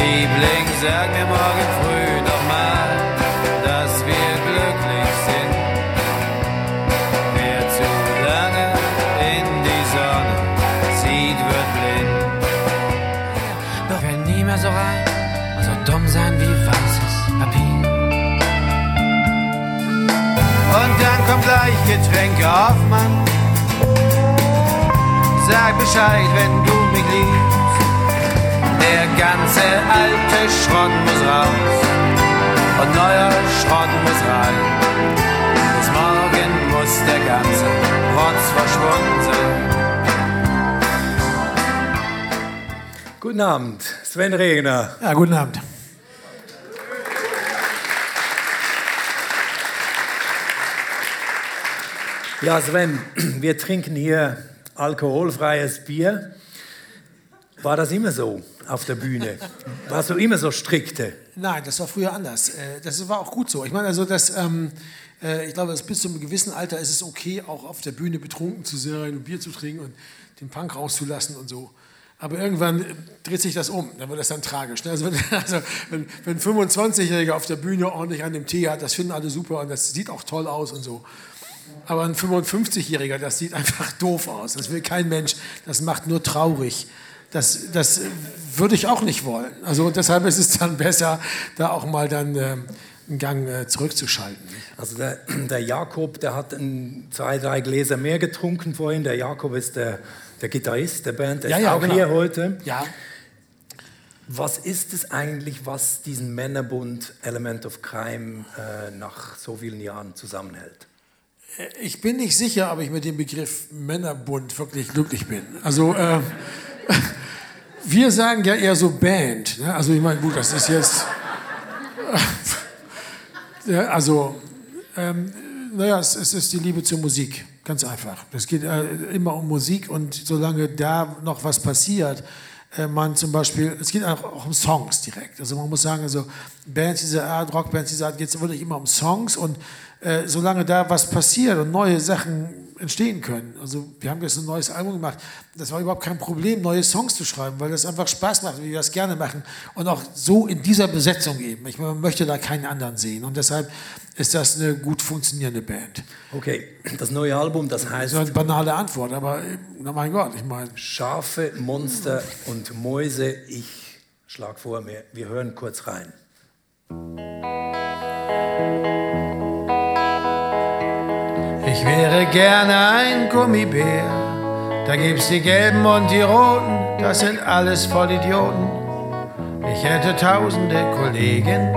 Liebling, sag mir morgen früh noch mal, dass wir glücklich sind. Wer zu lange in die Sonne sieht, wird blind. Doch wir nie mehr so rein und so dumm sein wie weißes Papier. Und dann kommt gleich Getränke auf, Mann. Sag Bescheid, wenn du. Der ganze alte Schrott muss raus und neuer Schrott muss rein. Bis morgen muss der ganze Rotz verschwunden sein. Guten Abend, Sven Regner. Ja, guten Abend. Ja, Sven, wir trinken hier alkoholfreies Bier. War das immer so auf der Bühne? Warst du immer so strikte? Nein, das war früher anders. Äh, Das war auch gut so. Ich meine, also das, ähm, äh, ich glaube, bis zu einem gewissen Alter ist es okay, auch auf der Bühne betrunken zu sein und Bier zu trinken und den Punk rauszulassen und so. Aber irgendwann äh, dreht sich das um, dann wird das dann tragisch. ne? Also wenn, also wenn, wenn ein 25-Jähriger auf der Bühne ordentlich an dem Tee hat, das finden alle super und das sieht auch toll aus und so. Aber ein 55-Jähriger, das sieht einfach doof aus. Das will kein Mensch. Das macht nur traurig. Das, das würde ich auch nicht wollen. Also deshalb ist es dann besser, da auch mal dann ähm, einen Gang äh, zurückzuschalten. Also der, der Jakob, der hat ein, zwei, drei Gläser mehr getrunken vorhin. Der Jakob ist der, der Gitarrist der Band, der Ja, ist ja, auch genau. hier heute. Ja, Was ist es eigentlich, was diesen Männerbund Element of Crime äh, nach so vielen Jahren zusammenhält? ich bin nicht sicher, ob ich mit dem Begriff Männerbund wirklich glücklich bin. Also äh, wir sagen ja eher so Band. Ne? Also ich meine, gut, das ist jetzt... Also, ähm, naja, es, es ist die Liebe zur Musik, ganz einfach. Es geht äh, immer um Musik und solange da noch was passiert, äh, man zum Beispiel, es geht auch, auch um Songs direkt. Also man muss sagen, also Bands dieser Art, Rockbands dieser Art, geht es wirklich immer um Songs und äh, solange da was passiert und neue Sachen entstehen können. Also wir haben jetzt ein neues Album gemacht. Das war überhaupt kein Problem, neue Songs zu schreiben, weil das einfach Spaß macht, wie wir das gerne machen. Und auch so in dieser Besetzung eben. Ich meine, man möchte da keinen anderen sehen. Und deshalb ist das eine gut funktionierende Band. Okay, das neue Album, das Das heißt ist eine banale Antwort, aber na mein Gott, ich meine. Schafe, Monster und Mäuse. Ich schlag vor, wir, wir hören kurz rein. Ich wäre gerne ein Gummibär. Da gibt's die Gelben und die Roten, das sind alles Vollidioten. Ich hätte tausende Kollegen.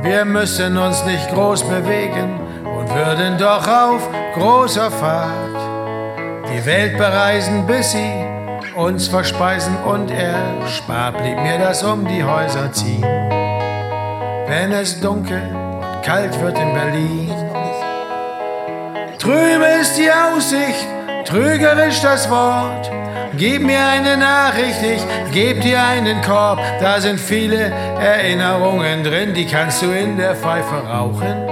Wir müssen uns nicht groß bewegen und würden doch auf großer Fahrt die Welt bereisen, bis sie uns verspeisen und erspart blieb mir das um die Häuser ziehen. Wenn es dunkel und kalt wird in Berlin, Trübe ist die Aussicht, trügerisch das Wort. Gib mir eine Nachricht, ich geb dir einen Korb. Da sind viele Erinnerungen drin, die kannst du in der Pfeife rauchen.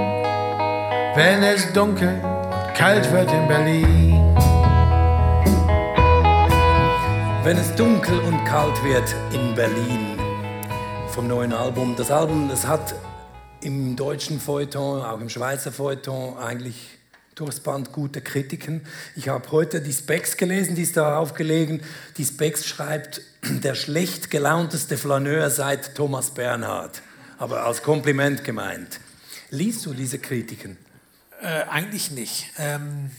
Wenn es dunkel und kalt wird in Berlin. Wenn es dunkel und kalt wird in Berlin vom neuen Album. Das Album, das hat im deutschen Feuilleton, auch im Schweizer Feuilleton eigentlich durchs Band gute Kritiken. Ich habe heute die Specs gelesen, die ist da aufgelegen. Die Specs schreibt, der schlecht gelaunteste Flaneur seit Thomas Bernhard. Aber als Kompliment gemeint. Liest du diese Kritiken? Äh, eigentlich nicht. Ähm,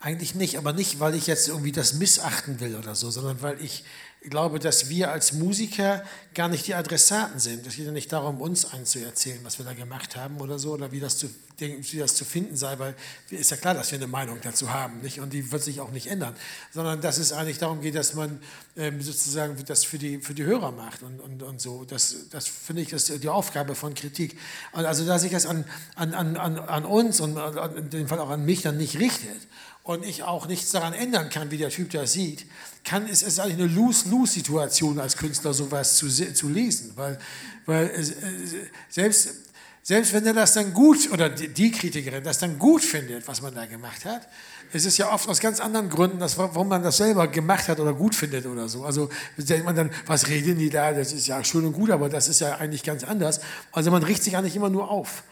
eigentlich nicht, aber nicht, weil ich jetzt irgendwie das missachten will oder so, sondern weil ich glaube, dass wir als Musiker gar nicht die Adressaten sind. Es geht ja nicht darum, uns einzuerzählen, was wir da gemacht haben oder so, oder wie das zu, wie das zu finden sei, weil ist ja klar, dass wir eine Meinung dazu haben, nicht? und die wird sich auch nicht ändern, sondern dass es eigentlich darum geht, dass man ähm, sozusagen das für die, für die Hörer macht und, und, und so. Das, das finde ich, ist die Aufgabe von Kritik. Und also, dass sich das an, an, an, an uns und in dem Fall auch an mich dann nicht richtet und ich auch nichts daran ändern kann, wie der Typ das sieht, kann, es ist eigentlich eine Lose-Lose-Situation als Künstler, sowas zu, zu lesen. Weil, weil es, äh, selbst selbst wenn er das dann gut, oder die Kritikerin das dann gut findet, was man da gemacht hat, es ist ja oft aus ganz anderen Gründen, dass, warum man das selber gemacht hat oder gut findet oder so. Also denkt man dann, was reden die da? Das ist ja schön und gut, aber das ist ja eigentlich ganz anders. Also man richtet sich eigentlich immer nur auf.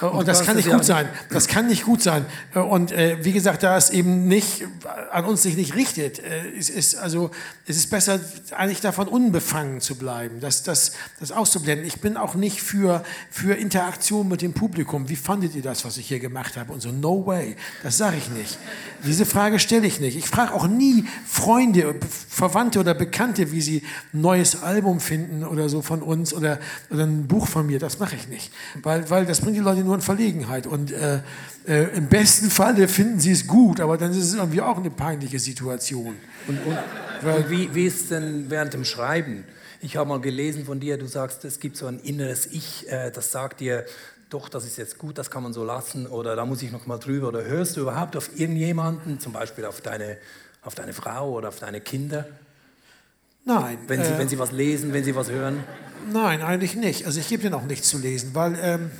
Und, und das kann nicht gut sein. Das kann nicht gut sein. Und äh, wie gesagt, da es eben nicht an uns sich nicht richtet, äh, es ist also es ist besser eigentlich davon unbefangen zu bleiben, das, das, das auszublenden. Ich bin auch nicht für für Interaktion mit dem Publikum. Wie fandet ihr das, was ich hier gemacht habe? Und so no way. Das sage ich nicht. Diese Frage stelle ich nicht. Ich frage auch nie Freunde, Verwandte oder Bekannte, wie sie ein neues Album finden oder so von uns oder, oder ein Buch von mir. Das mache ich nicht, weil weil das bringt die Leute nur nur in Verlegenheit. Und äh, äh, im besten Falle finden sie es gut, aber dann ist es irgendwie auch eine peinliche Situation. Und, und, und wie, wie ist es denn während dem Schreiben? Ich habe mal gelesen von dir, du sagst, es gibt so ein inneres Ich, äh, das sagt dir, doch, das ist jetzt gut, das kann man so lassen oder da muss ich noch mal drüber. Oder hörst du überhaupt auf irgendjemanden, zum Beispiel auf deine, auf deine Frau oder auf deine Kinder? Nein. Wenn sie, äh, wenn sie was lesen, wenn sie was hören? Nein, eigentlich nicht. Also ich gebe denen auch nichts zu lesen, weil ähm,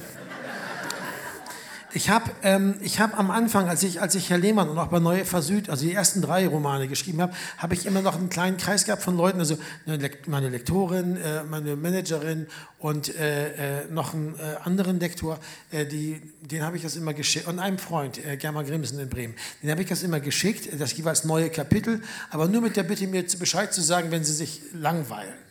ich habe ähm, hab am Anfang, als ich, als ich Herr Lehmann und auch bei Neue Versüd, also die ersten drei Romane geschrieben habe, habe ich immer noch einen kleinen Kreis gehabt von Leuten, also meine Lektorin, äh, meine Managerin und äh, äh, noch einen äh, anderen Lektor, äh, die, den habe ich das immer geschickt, und einem Freund, äh, Germa Grimsen in Bremen, den habe ich das immer geschickt, das jeweils neue Kapitel, aber nur mit der Bitte, mir Bescheid zu sagen, wenn sie sich langweilen.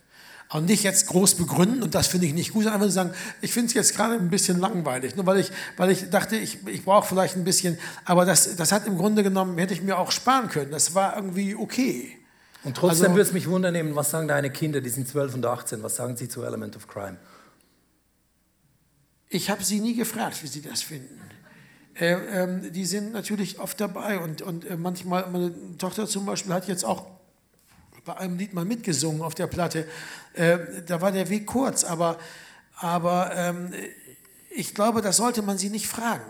Und nicht jetzt groß begründen, und das finde ich nicht gut, sondern einfach sagen, ich finde es jetzt gerade ein bisschen langweilig. Nur weil ich, weil ich dachte, ich, ich brauche vielleicht ein bisschen, aber das, das hat im Grunde genommen, hätte ich mir auch sparen können. Das war irgendwie okay. Und trotzdem also, würde es mich wundern, was sagen deine Kinder, die sind 12 und 18, was sagen sie zu Element of Crime? Ich habe sie nie gefragt, wie sie das finden. Äh, ähm, die sind natürlich oft dabei und, und äh, manchmal, meine Tochter zum Beispiel hat jetzt auch bei einem Lied mal mitgesungen auf der Platte. Äh, da war der Weg kurz, aber, aber ähm, ich glaube, das sollte man sie nicht fragen.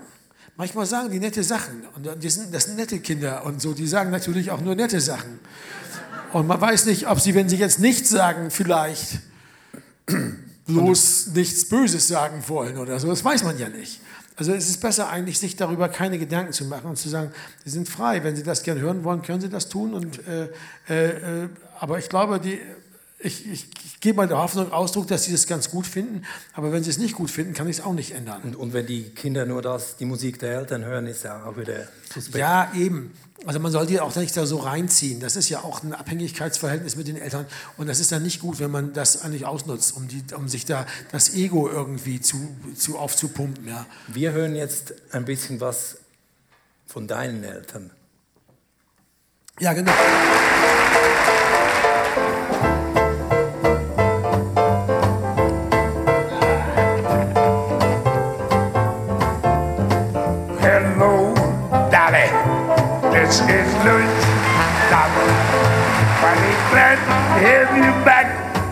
Manchmal sagen die nette Sachen und die sind, das sind nette Kinder und so, die sagen natürlich auch nur nette Sachen. Und man weiß nicht, ob sie, wenn sie jetzt nichts sagen, vielleicht bloß nichts Böses sagen wollen oder so. Das weiß man ja nicht. Also es ist besser eigentlich, sich darüber keine Gedanken zu machen und zu sagen, Sie sind frei, wenn Sie das gerne hören wollen, können Sie das tun. Und, äh, äh, äh aber ich glaube, die, ich, ich, ich gebe mal der Hoffnung Ausdruck, dass sie das ganz gut finden, aber wenn sie es nicht gut finden, kann ich es auch nicht ändern. Und, und, wenn die Kinder nur das, die Musik der Eltern hören, ist ja auch wieder suspekt. Ja, eben. Also man soll die auch nicht da so reinziehen. Das ist ja auch ein Abhängigkeitsverhältnis mit den Eltern und das ist dann nicht gut, wenn man das eigentlich ausnutzt, um, die, um sich da das Ego irgendwie zu, zu aufzupumpen. Ja. Wir hören jetzt ein bisschen was von deinen Eltern. Ja, genau. This is Louis Dollar. Funny glad to have you back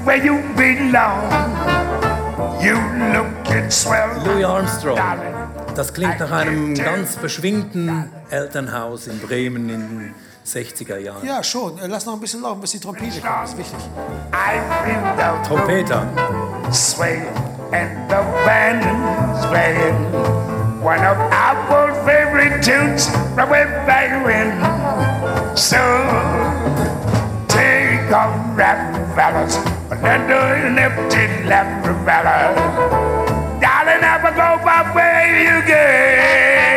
where you belong. You looking swell. Louis Armstrong. Das klingt nach einem ganz beschwingten Elternhaus in Bremen in den 60er Jahren. Ja, schon. Äh, lass noch ein bisschen laufen, bis die Trompete kommt. Das ist wichtig. Trompeter. Sway and the band is playing. One of our favorite tunes from way back when. So take off Rafaelas, another an empty Rafaela. Darling, Never go back where you again.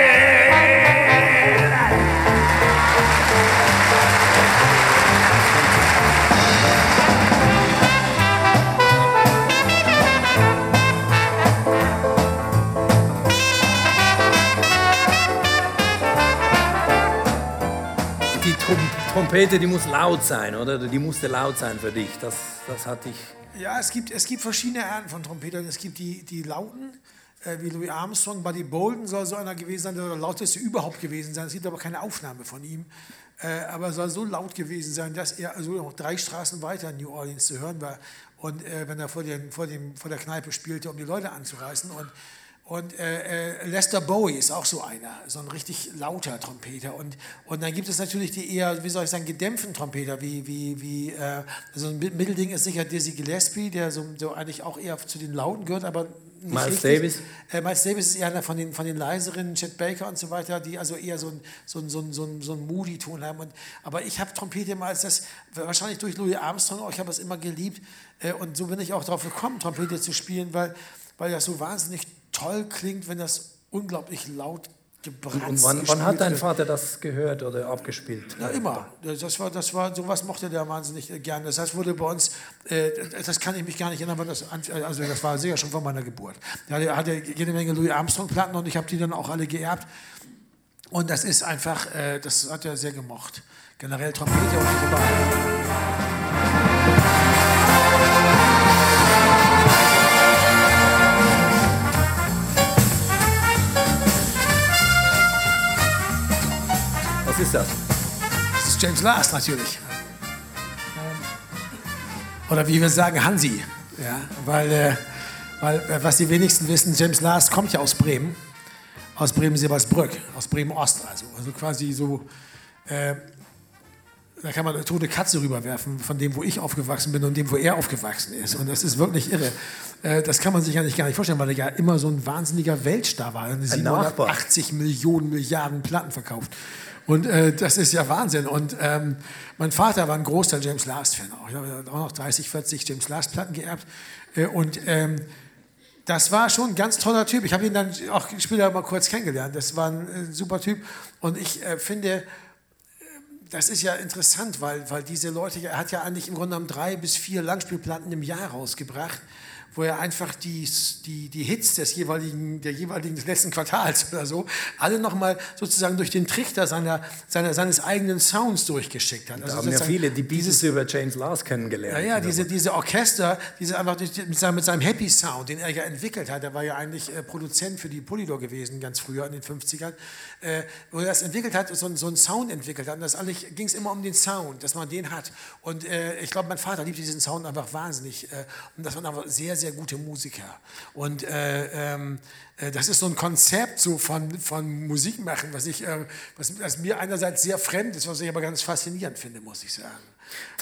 Trompete, die muss laut sein, oder? Die musste laut sein für dich. Das, das hatte ich. Ja, es gibt, es gibt verschiedene Arten von Trompetern. Es gibt die, die lauten, äh, wie Louis Armstrong. Buddy Bolden soll so einer gewesen sein, der lauteste überhaupt gewesen sein. Es gibt aber keine Aufnahme von ihm. Äh, aber soll so laut gewesen sein, dass er also noch drei Straßen weiter in New Orleans zu hören war. Und äh, wenn er vor, den, vor, dem, vor der Kneipe spielte, um die Leute anzureißen. Und Und äh, äh, Lester Bowie ist auch so einer, so ein richtig lauter Trompeter. Und, und dann gibt es natürlich die eher, wie soll ich sagen, gedämpften Trompeter, wie, wie, wie äh, also ein Mittelding ist sicher Dizzy Gillespie, der so, so eigentlich auch eher zu den Lauten gehört, aber nicht Miles richtig. Davis? Äh, Miles Davis ist eher einer von den, von den leiseren, Chet Baker und so weiter, die also eher so ein, so ein, so ein, so ein, so ein Moody-Ton haben. Und, aber ich habe Trompete immer als das, wahrscheinlich durch Louis Armstrong, ich habe es immer geliebt. Äh, und so bin ich auch darauf gekommen, Trompete zu spielen, weil, weil das so wahnsinnig toll klingt, wenn das unglaublich laut gebrannt Und wann, wann hat dein Vater das gehört oder abgespielt? ja, immer. Das war, das war, sowas mochte der wahnsinnig gerne. Das heißt, wurde bei uns, äh, das kann ich mich gar nicht erinnern, wann das, also das war sicher schon vor meiner Geburt. Er hatte, jede Menge Louis Armstrong-Platten und ich habe die dann auch alle geerbt. Und das ist einfach, äh, das hat er sehr gemocht. Generell Trompete und nicht überall. Ist das? Das ist James Last natürlich. Oder wie wir sagen, Hansi. Ja, weil, äh, weil äh, was die wenigsten wissen, James Last kommt ja aus Bremen. Aus Bremen-Sebersbrück, aus Bremen-Ost also. Also quasi so, äh, da kann man eine tote Katze rüberwerfen, von dem, wo ich aufgewachsen bin und dem, wo er aufgewachsen ist. Und das ist wirklich irre. Äh, das kann man sich eigentlich gar nicht vorstellen, weil er ja immer so ein wahnsinniger Weltstar war. Ein Nachbar. 80 Millionen Milliarden Platten verkauft. Und äh, das ist ja Wahnsinn. Und ähm, mein Vater war ein großer James Last-Fan. Ich habe auch noch 30, 40 James Last-Platten geerbt. Äh, und ähm, das war schon ein ganz toller Typ. Ich habe ihn dann auch später mal kurz kennengelernt. Das war ein äh, super Typ. Und ich äh, finde, äh, das ist ja interessant, weil, weil diese Leute, er hat ja eigentlich im Grunde genommen drei bis vier Langspielplatten im Jahr rausgebracht, wo er einfach die, die, die Hits des jeweiligen, der jeweiligen des letzten Quartals oder so, alle nochmal sozusagen durch den Trichter seiner, seiner, seines eigenen Sounds durchgeschickt hat. Da haben ja viele die Beatles über James Last kennengelernt. ja, ja, diese, diese Orchester, diese einfach mit, seinem, mit seinem Happy Sound, den er ja entwickelt hat, er war ja eigentlich äh, Produzent für die Polydor gewesen, ganz früher in den 50ern, äh, wo er das entwickelt hat, so, so einen Sound entwickelt hat. Und das ging es immer um den Sound, dass man den hat. Und äh, ich glaube, mein Vater liebt diesen Sound einfach wahnsinnig. Äh, und das waren aber sehr, sehr gute Musiker. Und äh, ähm, äh, das ist so ein Konzept so von, von Musik machen, was, ich, äh, was, was mir einerseits sehr fremd ist, was ich aber ganz faszinierend finde, muss ich sagen.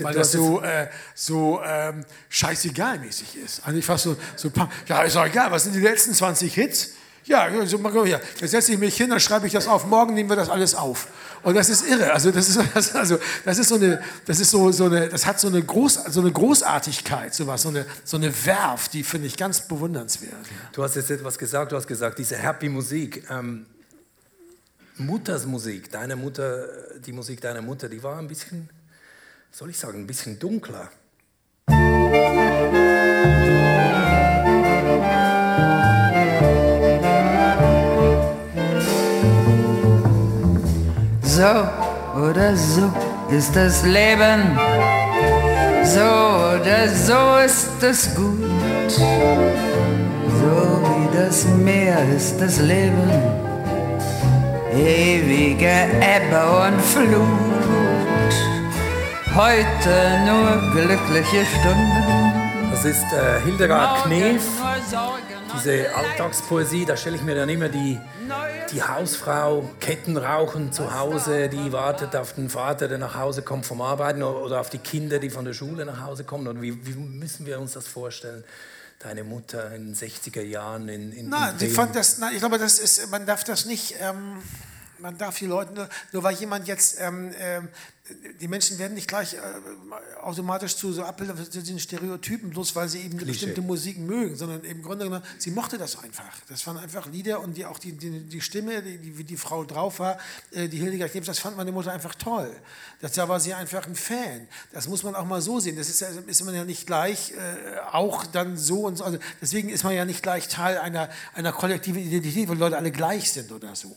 Weil das hast so, äh, so ähm, scheißegal-mäßig ist. Eigentlich fast so, so, ja, ist doch egal, was sind die letzten 20 Hits? Ja, so, mal guck hier. Jetzt setze ich mich hin, dann schreibe ich das auf, morgen nehmen wir das alles auf. Und das ist irre. Also das ist, das, also, das ist so eine, das ist so, so eine, das hat so eine, Groß, so eine Großartigkeit, sowas, so eine, so eine Werf, die finde ich ganz bewundernswert. Du hast jetzt etwas gesagt, du hast gesagt, diese Happy Musik. Ähm, Mutters Musik, deine Mutter, die Musik deiner Mutter, die war ein bisschen, soll ich sagen, ein bisschen dunkler. So oder so ist das Leben, so oder so ist es gut. So wie das Meer ist das Leben, ewige Ebbe und Flut. Heute nur glückliche Stunden. Das ist äh, Hildegard Knef, diese. Alltagspoesie, da stelle ich mir dann immer die, die Hausfrau, Kettenrauchen zu Hause, die wartet auf den Vater, der nach Hause kommt vom Arbeiten oder auf die Kinder, die von der Schule nach Hause kommen. Und wie, wie müssen wir uns das vorstellen? Deine Mutter in den 60er Jahren in, in, Nein, in Bremen. fand das, nein, ich glaube, das ist, man darf das nicht, ähm, man darf die Leute, nur, nur weil jemand jetzt, ähm, ähm, die Menschen werden nicht gleich äh, automatisch zu so Abbildern zu diesen Stereotypen, bloß weil sie eben Klischee. bestimmte Musik mögen, sondern im Grunde genommen, sie mochte das einfach. Das waren einfach Lieder und die, auch die, die, die Stimme, die, wie die Frau drauf war, äh, die Hildegard Knebs, das fand meine Mutter einfach toll. Das, da war sie einfach ein Fan. Das muss man auch mal so sehen. Das ist, ist man ja nicht gleich äh, auch dann so und so. Also deswegen ist man ja nicht gleich Teil einer, einer kollektiven Identität, wo Leute alle gleich sind oder so.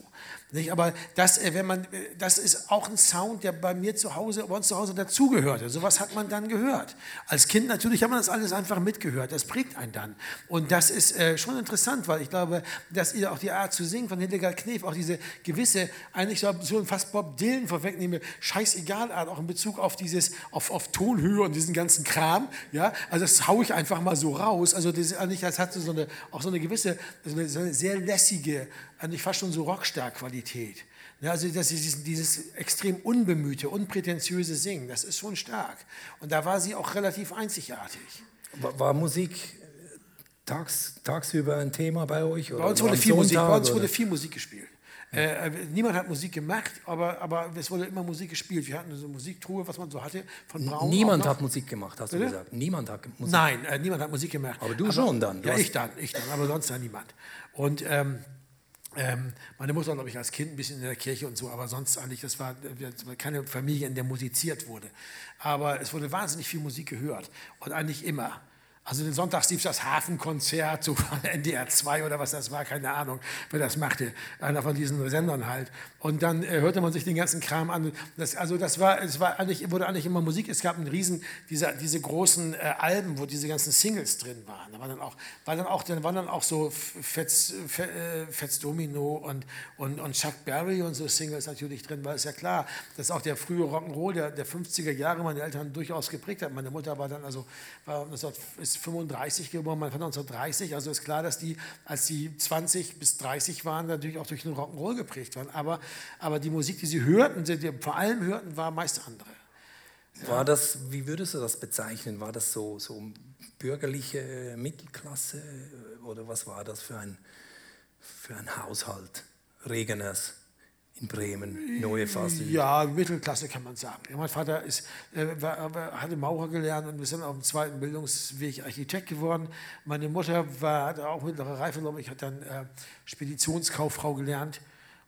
Nicht? Aber das, äh, wenn man, das ist auch ein Sound, der bei mir zu Hause, bei uns zu Hause dazugehörte. Sowas hat man dann gehört. Als Kind natürlich hat man das alles einfach mitgehört. Das prägt einen dann. Und das ist äh, schon interessant, weil ich glaube, dass ihr auch die Art zu singen von Hildegard Knef, auch diese gewisse, eigentlich so fast Bob Dylan vorwegnehme, scheißegal Art, auch in Bezug auf dieses, auf, auf Tonhöhe und diesen ganzen Kram. Ja, also das haue ich einfach mal so raus. Also das, das hat so eine, auch so eine gewisse, so eine, so eine sehr lässige, eigentlich fast schon so Rockstar-Qualität. Ja, also das ist dieses extrem unbemühte, unprätentiöse Singen, das ist schon stark. Und da war sie auch relativ einzigartig. War, war Musik tags, tagsüber ein Thema bei euch? Bei uns wurde, viel Musik, bei uns wurde viel Musik gespielt. Äh, äh, niemand hat Musik gemacht, aber, aber es wurde immer Musik gespielt. Wir hatten so eine Musiktruhe, was man so hatte, von Braun. Niemand hat Musik gemacht, hast Bitte? du gesagt. Niemand hat Musik Nein, äh, niemand hat Musik gemacht. Aber du aber, schon dann. Du ja, ich dann, ich dann, aber sonst dann niemand. Und ähm, ähm, meine Mutter, glaube ich, als Kind ein bisschen in der Kirche und so, aber sonst eigentlich, das war, das war keine Familie, in der musiziert wurde. Aber es wurde wahnsinnig viel Musik gehört und eigentlich immer. Also den Sonntag lief das Hafenkonzert, so NDR 2 oder was das war, keine Ahnung, wer das machte, einer von diesen Sendern halt. Und dann äh, hörte man sich den ganzen Kram an. Das, also das war, es war eigentlich, wurde eigentlich immer Musik. Es gab einen riesen, diese, diese großen äh, Alben, wo diese ganzen Singles drin waren. Da war dann auch, war dann auch, dann waren dann auch so Fats, äh, Fats Domino und, und, und Chuck Berry und so Singles natürlich drin, weil es ja klar, dass auch der frühe Rock'n'Roll der, der 50er Jahre meine Eltern durchaus geprägt hat. Meine Mutter war dann also, war, ist 35 geboren, mein Vater 1930. Also ist klar, dass die, als sie 20 bis 30 waren, natürlich auch durch den Rock'n'Roll geprägt waren. Aber, aber die Musik, die sie hörten, die, die vor allem hörten, war meist andere. War das, wie würdest du das bezeichnen? War das so, so bürgerliche Mittelklasse oder was war das für ein, für ein Haushalt Regeners? In Bremen, Neue Fassel. Ja, Mittelklasse kann man sagen. Mein Vater ist, äh, war, hatte Maurer gelernt und wir sind auf dem zweiten Bildungsweg Architekt geworden. Meine Mutter war, hatte auch mittlere Reife, glaube ich, hat dann äh, Speditionskauffrau gelernt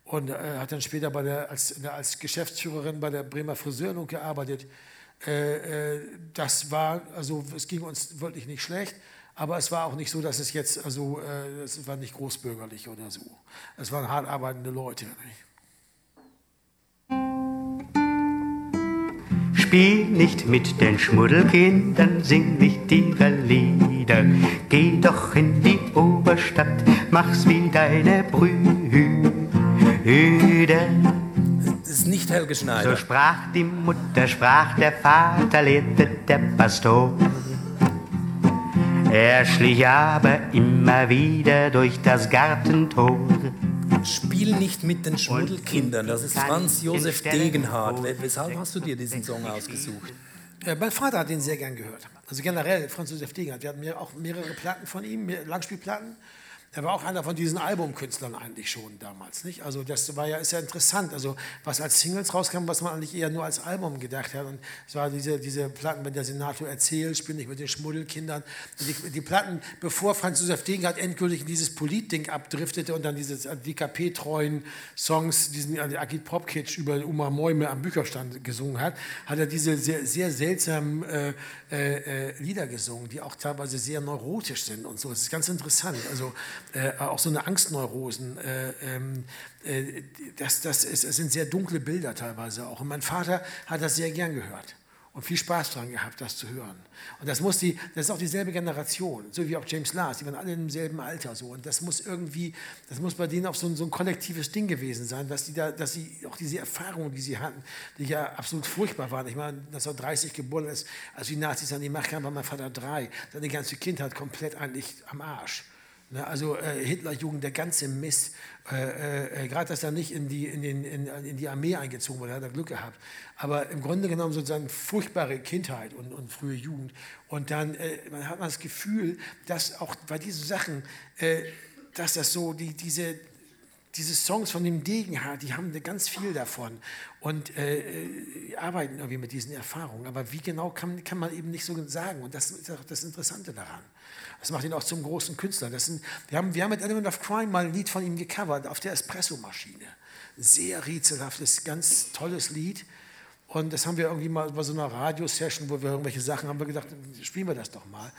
und äh, hat dann später bei der, als, als Geschäftsführerin bei der Bremer Friseurung gearbeitet. Äh, äh, das war, also es ging uns wirklich nicht schlecht. Aber es war auch nicht so, dass es jetzt, also äh, es war nicht großbürgerlich oder so. Es waren hart arbeitende Leute. Nicht? Spiel nicht mit den Schmuddelkindern, sing nicht ihre Lieder. Geh doch in die Oberstadt, mach's wie deine Brüder. Das ist nicht Helge Schneider. So sprach die Mutter, sprach der Vater, lehrte der Pastor. Er schlich aber immer wieder durch das Gartentor. Spiel nicht mit den Schmuddelkindern. Das ist Franz Josef Degenhardt. Weshalb hast du dir diesen Song ausgesucht? Äh, mein Vater hat den sehr gern gehört. Also generell Franz Josef Degenhardt. Wir hatten auch mehrere Platten von ihm, Langspielplatten. Er war auch einer von diesen Albumkünstlern eigentlich schon damals, nicht? Also das war ja, ist ja interessant, also was als Singles rauskam, was man eigentlich eher nur als Album gedacht hat. Und es war diese, diese Platten, wenn der Senator erzählt, spiel nicht mit den Schmuddelkindern. Die, die, Platten, bevor Franz Josef Degenhardt endgültig in dieses Politding abdriftete und dann diese DKP-treuen Songs, diesen Agit Popkitsch über Uma Mäume am Bücherstand gesungen hat, hat er diese sehr, sehr seltsamen äh, äh, äh, Lieder gesungen, die auch teilweise sehr neurotisch sind und so. Das ist ganz interessant. Also äh, auch so eine Angstneurosen. Äh, ähm, äh, das, das, ist, das sind sehr dunkle Bilder teilweise auch. Und mein Vater hat das sehr gern gehört und viel Spaß daran gehabt, das zu hören. Und das muss die, das ist auch dieselbe Generation, so wie auch James Lars, die waren alle im selben Alter so. Und das muss irgendwie, das muss bei denen auch so ein, so ein kollektives Ding gewesen sein, dass die da, dass sie auch diese Erfahrungen, die sie hatten, die ja absolut furchtbar waren. Ich meine, 1930 geboren ist, als die Nazis an die Macht kamen, war mein Vater drei. Seine ganze Kindheit komplett eigentlich am Arsch. Ne, also äh, Hitlerjugend, der ganze Mist, äh, äh, äh gerade dass er nicht in die, in, den, in, in, die Armee eingezogen wurde, hat er Glück gehabt. Aber im Grunde genommen sozusagen furchtbare Kindheit und, und frühe Jugend. Und dann äh, man hat man das Gefühl, dass auch bei diesen Sachen, äh, dass das so, die, diese, diese Songs von dem Degenhardt, die haben ganz viel davon und äh, arbeiten irgendwie mit diesen Erfahrungen. Aber wie genau kann, kann man eben nicht so sagen. Und das ist auch das Interessante daran. Das macht ihn auch zum großen Künstler. Sind, wir, haben, wir haben mit Element of Crime mal ein Lied von ihm gecovert auf der Espresso-Maschine. Sehr rätselhaftes, ganz tolles Lied. Und das haben wir irgendwie mal bei so einer Radiosession, wo wir irgendwelche Sachen haben wir gedacht, spielen wir das doch mal.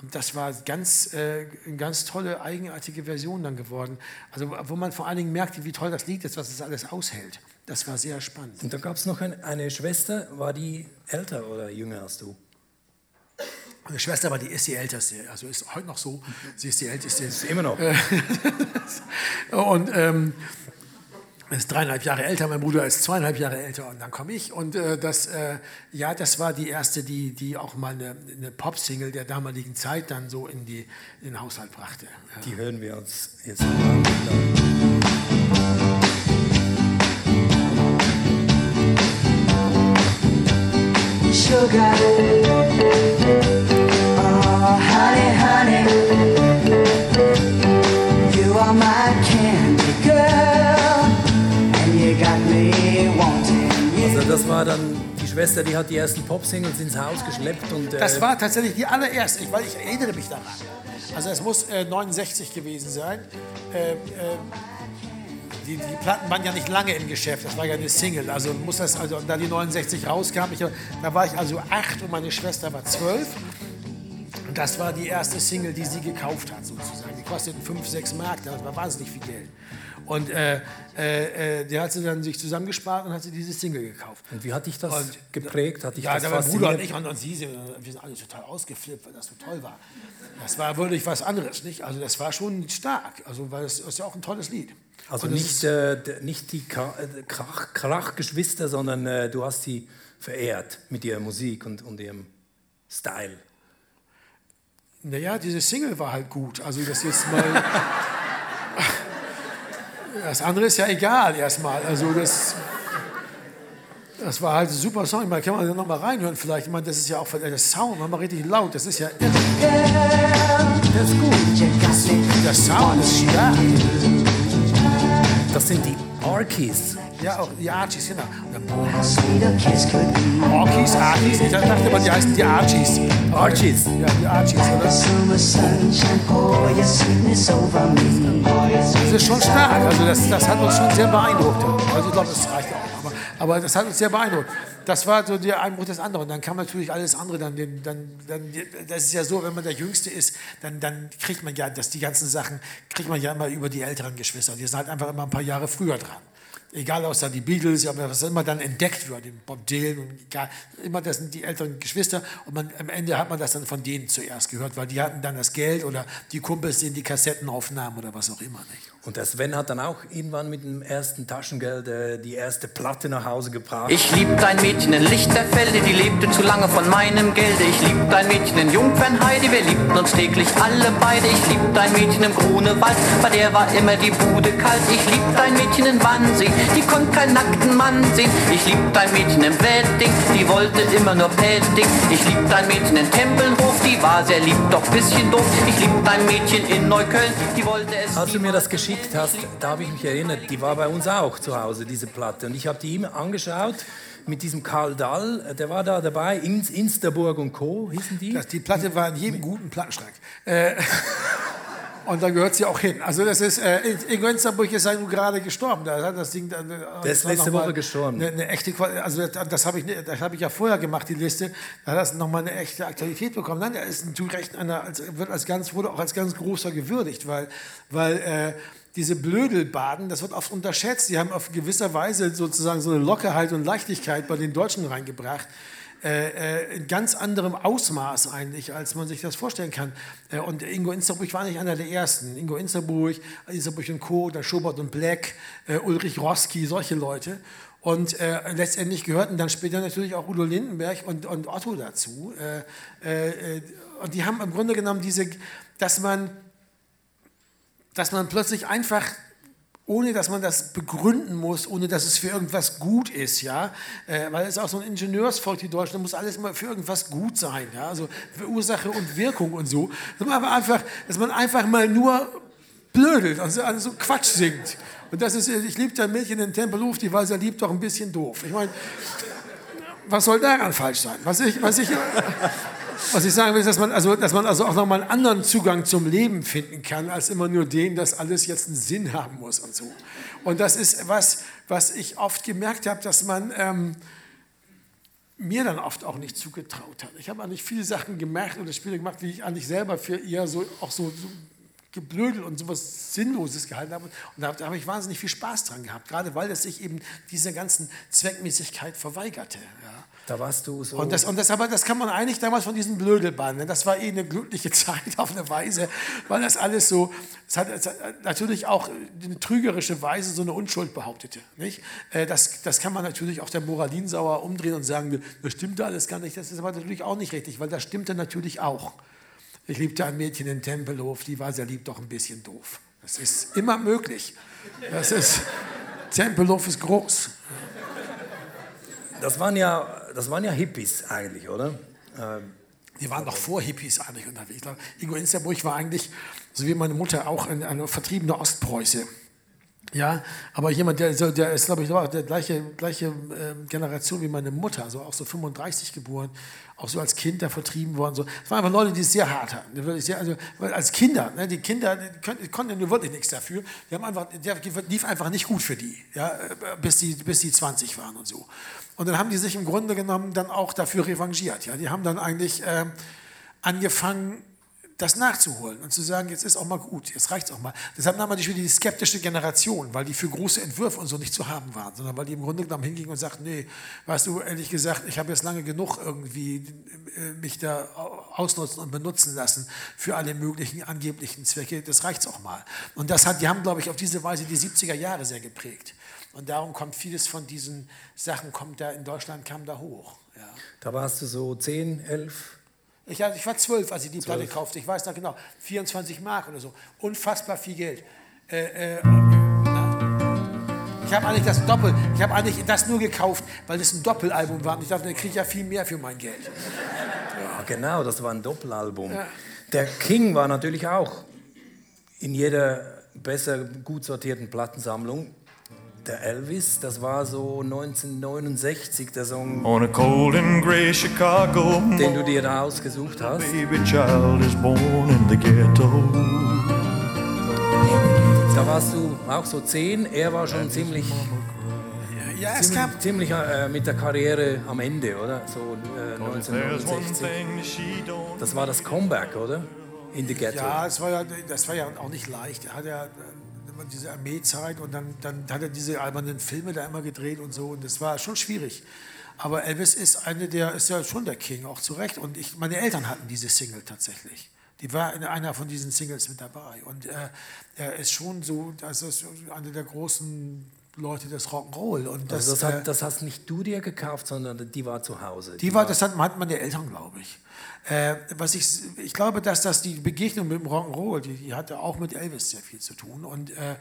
Und das war ganz, äh, eine ganz tolle, eigenartige Version dann geworden. Also, wo man vor allen Dingen merkt, wie toll das Lied ist, was es alles aushält. Das war sehr spannend. Und da gab es noch ein, eine Schwester, war die älter oder jünger als du? Meine Schwester war die, ist die älteste, also ist heute noch so, sie ist die älteste. Ist immer noch. und ähm, ist dreieinhalb Jahre älter, mein Bruder ist zweieinhalb Jahre älter und dann komme ich. Und äh, das, äh, ja, das war die erste, die, die auch mal eine, eine Pop-Single der damaligen Zeit dann so in, die, in den Haushalt brachte. Ja. Die hören wir uns jetzt mal an. Sugar, war dann die Schwester, die hat die ersten Pop-Singles ins Haus geschleppt und äh, Das war tatsächlich die allererste, weil ich erinnere mich daran. Also es muss äh, 69 gewesen sein. Äh, äh, die, die Platten waren ja nicht lange im Geschäft, das war ja eine Single. Also muss das, also da die 69 rauskam, ich, da war ich also acht und meine Schwester war zwölf. Und das war die erste Single, die sie gekauft hat, sozusagen. Die kosteten 5, 6 Mark, das war wahnsinnig viel Geld. Und äh, äh, äh, die hat sie dann sich zusammengespart und hat sie diese Single gekauft. und wie hat dich das Und- geprägt? Hat dich Ja, das da mein Bruder und ich und, und sie, sind, wir sind alle total ausgeflippt, weil das so toll war. Das war wirklich was anderes, nicht? Also das war schon stark, also weil es ist ja auch ein tolles Lied. Also Und nicht, ist- äh, nicht die äh, Krach- Krachgeschwister, sondern äh, du hast sie verehrt mit ihrer Musik und, und ihrem Style. Naja, diese Single war halt gut. Also das jetzt mal. Das andere ist ja egal erstmal. Also das. Das war halt ein super Song. Ich meine, kann man da nochmal reinhören vielleicht? Ich meine, das ist ja auch der Sound, war mal richtig laut. Das ist ja irre. Das ist gut. Der Sound ist stark. Das sind die Arkies. Ja, auch die Archies, genau. Be. Archies, Archies. Ich dachte immer, die heißen die Archies. Archies. Ja, die Archies, oder? Das ist schon stark. Also das, das hat uns schon sehr beeindruckt. Also ich glaube, das reicht auch. Aber, aber das hat uns sehr beeindruckt. Das war so der Einbruch des anderen. Dann kam natürlich alles andere. Dann, dann, dann, das ist ja so, wenn man der Jüngste ist, dann, dann kriegt man ja, dass die ganzen Sachen kriegt man ja immer über die älteren Geschwister. Die sind halt einfach immer ein paar Jahre früher dran. Egal, ob es dann die Beatles, aber was immer dann entdeckt wird, Bob Dylan und egal, immer das sind die älteren Geschwister und man, am Ende hat man das dann von denen zuerst gehört, weil die hatten dann das Geld oder die Kumpels, denen die Kassetten aufnahmen oder was auch immer nicht. Und der Sven hat dann auch irgendwann mit dem ersten Taschengeld äh, die erste Platte nach Hause gebracht. Ich liebte ein Mädchen in Lichterfelde, die lebte zu lange von meinem Gelde. Ich liebte ein Mädchen in Jungfernheide, wir liebten uns täglich alle beide. Ich liebte ein Mädchen im Grunewald, bei der war immer die Bude kalt. Ich liebte ein Mädchen in Wannsee, die konnte keinen nackten Mann sehen. Ich liebte ein Mädchen im Wedding, die wollte immer nur Petting. Ich liebte ein Mädchen in Tempelhof, die war sehr lieb, doch bisschen doof. Ich liebte ein Mädchen in Neukölln, die wollte es Als du mir das geschickt hast, da habe ich mich erinnert, die war bei uns auch zu Hause, diese Platte. Und ich habe die immer angeschaut mit diesem Karl Dall, der war da dabei, Ins, Insterburg und Co. hießen die. Das, die Platte war in jedem guten Plattenschrank. Äh, und da gehört sie auch hin. Also das ist, äh, Ingo Insterburg ist ja nun gerade gestorben. Da hat das Ding dann, äh, Der ist das letzte Woche gestorben. Eine, eine echte, also das, das habe ich, ne- das habe ich ja vorher gemacht, die Liste. Da hat das nochmal eine echte Aktualität bekommen. Nein, er ist zu Recht einer, als, wird als ganz, wurde auch als ganz großer gewürdigt, weil, weil äh, diese Blödelbaden, das wird oft unterschätzt. Die haben auf gewisser Weise sozusagen so eine Lockerheit und Leichtigkeit bei den Deutschen reingebracht äh, äh, in ganz anderem Ausmaß eigentlich, als man sich das vorstellen kann. Äh, und Ingo Insterburg war nicht einer der ersten. Ingo Insterburg, Insterburg und Co., dann Schobert und Black, äh, Ulrich Roski, solche Leute. Und äh, letztendlich gehörten dann später natürlich auch Udo Lindenberg und, und Otto dazu. Äh, äh, äh, und die haben im Grunde genommen diese, dass man, dass man plötzlich einfach ohne dass man das begründen muss, ohne dass es für irgendwas gut ist, ja, äh, weil es auch so ein Ingenieursvolk, die Deutschen, da muss alles immer für irgendwas gut sein, ja, also Ursache und Wirkung und so, dass man einfach, dass man einfach mal nur blödelt, also, also so Quatsch singt. Und das ist, ich liebte ein Mädchen in Tempelhof, die war sehr lieb, doch ein bisschen doof. Ich meine, was soll daran falsch sein? Was ich, was ich, was ich sagen will, ist, dass man also, dass man also auch nochmal einen anderen Zugang zum Leben finden kann, als immer nur den, dass alles jetzt einen Sinn haben muss und so. Und das ist was, was ich oft gemerkt habe, dass man ähm, mir dann oft auch nicht zugetraut hat. Ich habe eigentlich viele Sachen gemerkt oder Spiele gemacht, wie ich eigentlich selber für eher so auch so, so Geblödel und sowas Sinnloses gehalten habe. Und da, da habe ich wahnsinnig viel Spaß dran gehabt, gerade weil es sich eben dieser ganzen Zweckmäßigkeit verweigerte. Ja. Da warst du so. Und das, und das, aber das kann man eigentlich damals von diesen Blödelbanden. Das war eh eine glückliche Zeit auf eine Weise, weil das alles so, es hat, hat natürlich auch eine trügerische Weise so eine Unschuld behauptete. Nicht? Äh, Das, das kann man natürlich auch der Moralinsauer umdrehen und sagen, das stimmt alles gar nicht. Das ist aber natürlich auch nicht richtig, weil das stimmte natürlich auch. Ich liebte ein Mädchen in Tempelhof, die war sehr lieb, doch ein bisschen doof. Das ist immer möglich. Das ist, Tempelhof ist groß. Das waren ja, das waren ja Hippies eigentlich, oder? Ähm, Die waren noch vor Hippies eigentlich unterwegs. Ingo Insterburg war eigentlich, so wie meine Mutter, auch ein, ein vertriebener Ostpreuße. Ja, aber jemand, der, der ist, glaube ich, der gleiche, gleiche ähm, Generation wie meine Mutter, also auch so 35 geboren, auch so als Kind da vertrieben worden. So. Es waren einfach Leute, die es sehr hart hatten. Also, als Kinder, ne, die Kinder die konnten, konnten nur wirklich nichts dafür. Die haben einfach, der lief einfach nicht gut für die, ja, äh, bis die, bis die 20 waren und so. Und dann haben die sich im Grunde genommen dann auch dafür revanchiert. Ja. Die haben dann eigentlich ähm, angefangen, das nachzuholen und zu sagen, jetzt ist auch mal gut, jetzt reicht es auch mal. Deshalb nahm man die, die skeptische Generation, weil die für große Entwürfe und so nicht zu haben waren, sondern weil die im Grunde genommen hingingen und sagten, nee, weißt du, ehrlich gesagt, ich habe jetzt lange genug irgendwie äh, mich da ausnutzen und benutzen lassen für alle möglichen angeblichen Zwecke, das reicht auch mal. Und das hat, die haben, glaube ich, auf diese Weise die 70er Jahre sehr geprägt. Und darum kommt vieles von diesen Sachen, kommt da in Deutschland, kam da hoch. Ja. Da warst du so 10, 11. Ich, also ich war zwölf, als ich die Platte kaufte. Ich weiß noch genau, 24 Mark oder so. Unfassbar viel Geld. Äh, äh, ich habe eigentlich das Doppel, ich habe eigentlich das nur gekauft, weil das ein Doppelalbum war. Und ich dachte, dann kriege ich ja viel mehr für mein Geld. Ja, genau, das war ein Doppelalbum. Der King war natürlich auch in jeder besser gut sortierten Plattensammlung. Der Elvis, das war so 1969 der Song, On a cold and gray Chicago den du dir da ausgesucht hast. baby child is born in the ghetto. Da warst du auch so 10, er war schon ziemlich, Ja, es gab, ziemlich äh, mit der Karriere am Ende, oder? So äh, If there's one 1969. thing that she don't Das war das Comeback, oder? In the Ghetto. ja, es war ja, das war ja auch nicht leicht. Er hat ja äh, immer diese Armeezeit und dann, dann hat er diese albernen Filme da immer gedreht und so. Und das war schon schwierig. Aber Elvis ist eine der, ist ja schon der King, auch zu Recht. Und ich, meine Eltern hatten diese Single tatsächlich. Die war in einer von diesen Singles mit dabei. Und äh, er ist schon so, das ist einer der großen Leute des Rock'n'Roll. Und das, Also das, äh, hat, das hast nicht du dir gekauft, sondern die war zu Hause. die war, das hat, hat meine Eltern, glaube ich. Äh, was ich, ich glaube, dass das die Begegnung mit dem Rock'n'Roll, die, die hatte auch mit Elvis sehr viel zu tun. Und, äh,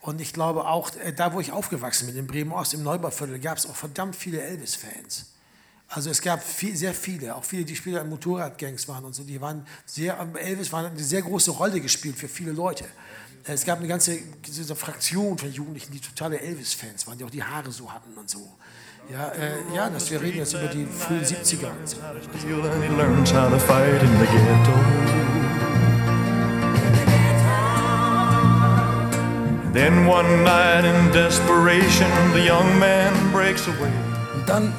und ich glaube auch, äh, da wo ich aufgewachsen bin, in Bremen-Ost, im Neubauviertel, gab es auch verdammt viele Elvis-Fans. Also es gab viel, sehr viele, auch viele, die später in Motorradgangs waren und so, die waren sehr, Elvis war eine sehr große Rolle gespielt für viele Leute. Es gab eine ganze Fraktion von Jugendlichen, die totale Elvis-Fans waren, die auch die Haare so hatten und so. Ja, äh, ja das, wir reden jetzt über die frühen 70er. und so. steal and he learns how to fight in the ghetto. Then one night in desperation, the young man breaks away. Und dann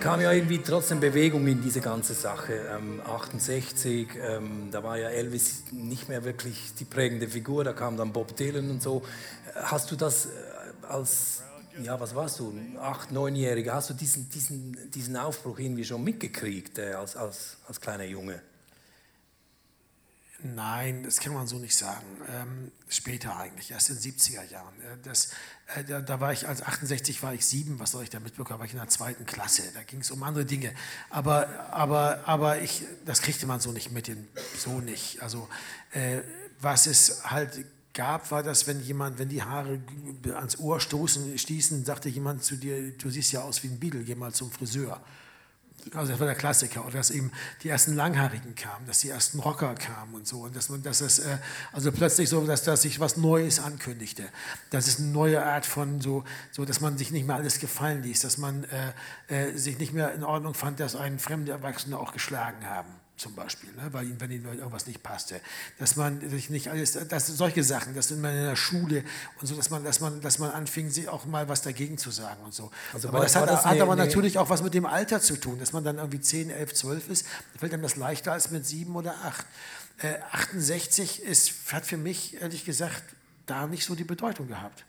kam ja irgendwie trotzdem Bewegung in diese ganze Sache. Ähm, 68, ähm, da war ja Elvis nicht mehr wirklich die prägende Figur, da kam dann Bob Dylan und so. Äh, Hast du das äh, als, ja, was warst du, acht, neunjähriger, hast du diesen, diesen, diesen Aufbruch irgendwie schon mitgekriegt äh, als, als, als kleiner Junge? Nein, das kann man so nicht sagen. Ähm, später eigentlich, erst in den 70er Jahren. Äh, Das, äh, da, da war ich, als 68 war ich sieben, was soll ich da mitbekommen, war ich in der zweiten Klasse. Da ging es um andere Dinge. Aber, aber, aber ich, das kriegte man so nicht mit, so nicht. Also äh, was es halt gab, war das, wenn jemand, wenn die Haare ans Ohr stoßen, stießen, sagte jemand zu dir, du siehst ja aus wie ein Beatle, geh mal zum Friseur. Also das war der Klassiker. Und dass eben die ersten Langhaarigen kamen, dass die ersten Rocker kamen und so. Und dass man, dass es, äh, also plötzlich so, dass, dass sich was Neues ankündigte. Das ist eine neue Art von so, so dass man sich nicht mehr alles gefallen ließ, dass man äh, äh, sich nicht mehr in Ordnung fand, dass einen fremde Erwachsene auch geschlagen haben zum Beispiel, ne? weil wenn ihnen irgendwas nicht passte, dass man sich nicht alles, dass solche Sachen, dass man in der Schule und so, dass man, dass man, dass man anfing, sich auch mal was dagegen zu sagen und so. Also aber das hat, das hat eine- aber eine- natürlich auch was mit dem Alter zu tun, dass man dann irgendwie 10, 11, 12 ist, fällt einem das leichter als mit 7 oder 8. Äh, 68 ist, hat für mich ehrlich gesagt da nicht so die Bedeutung gehabt.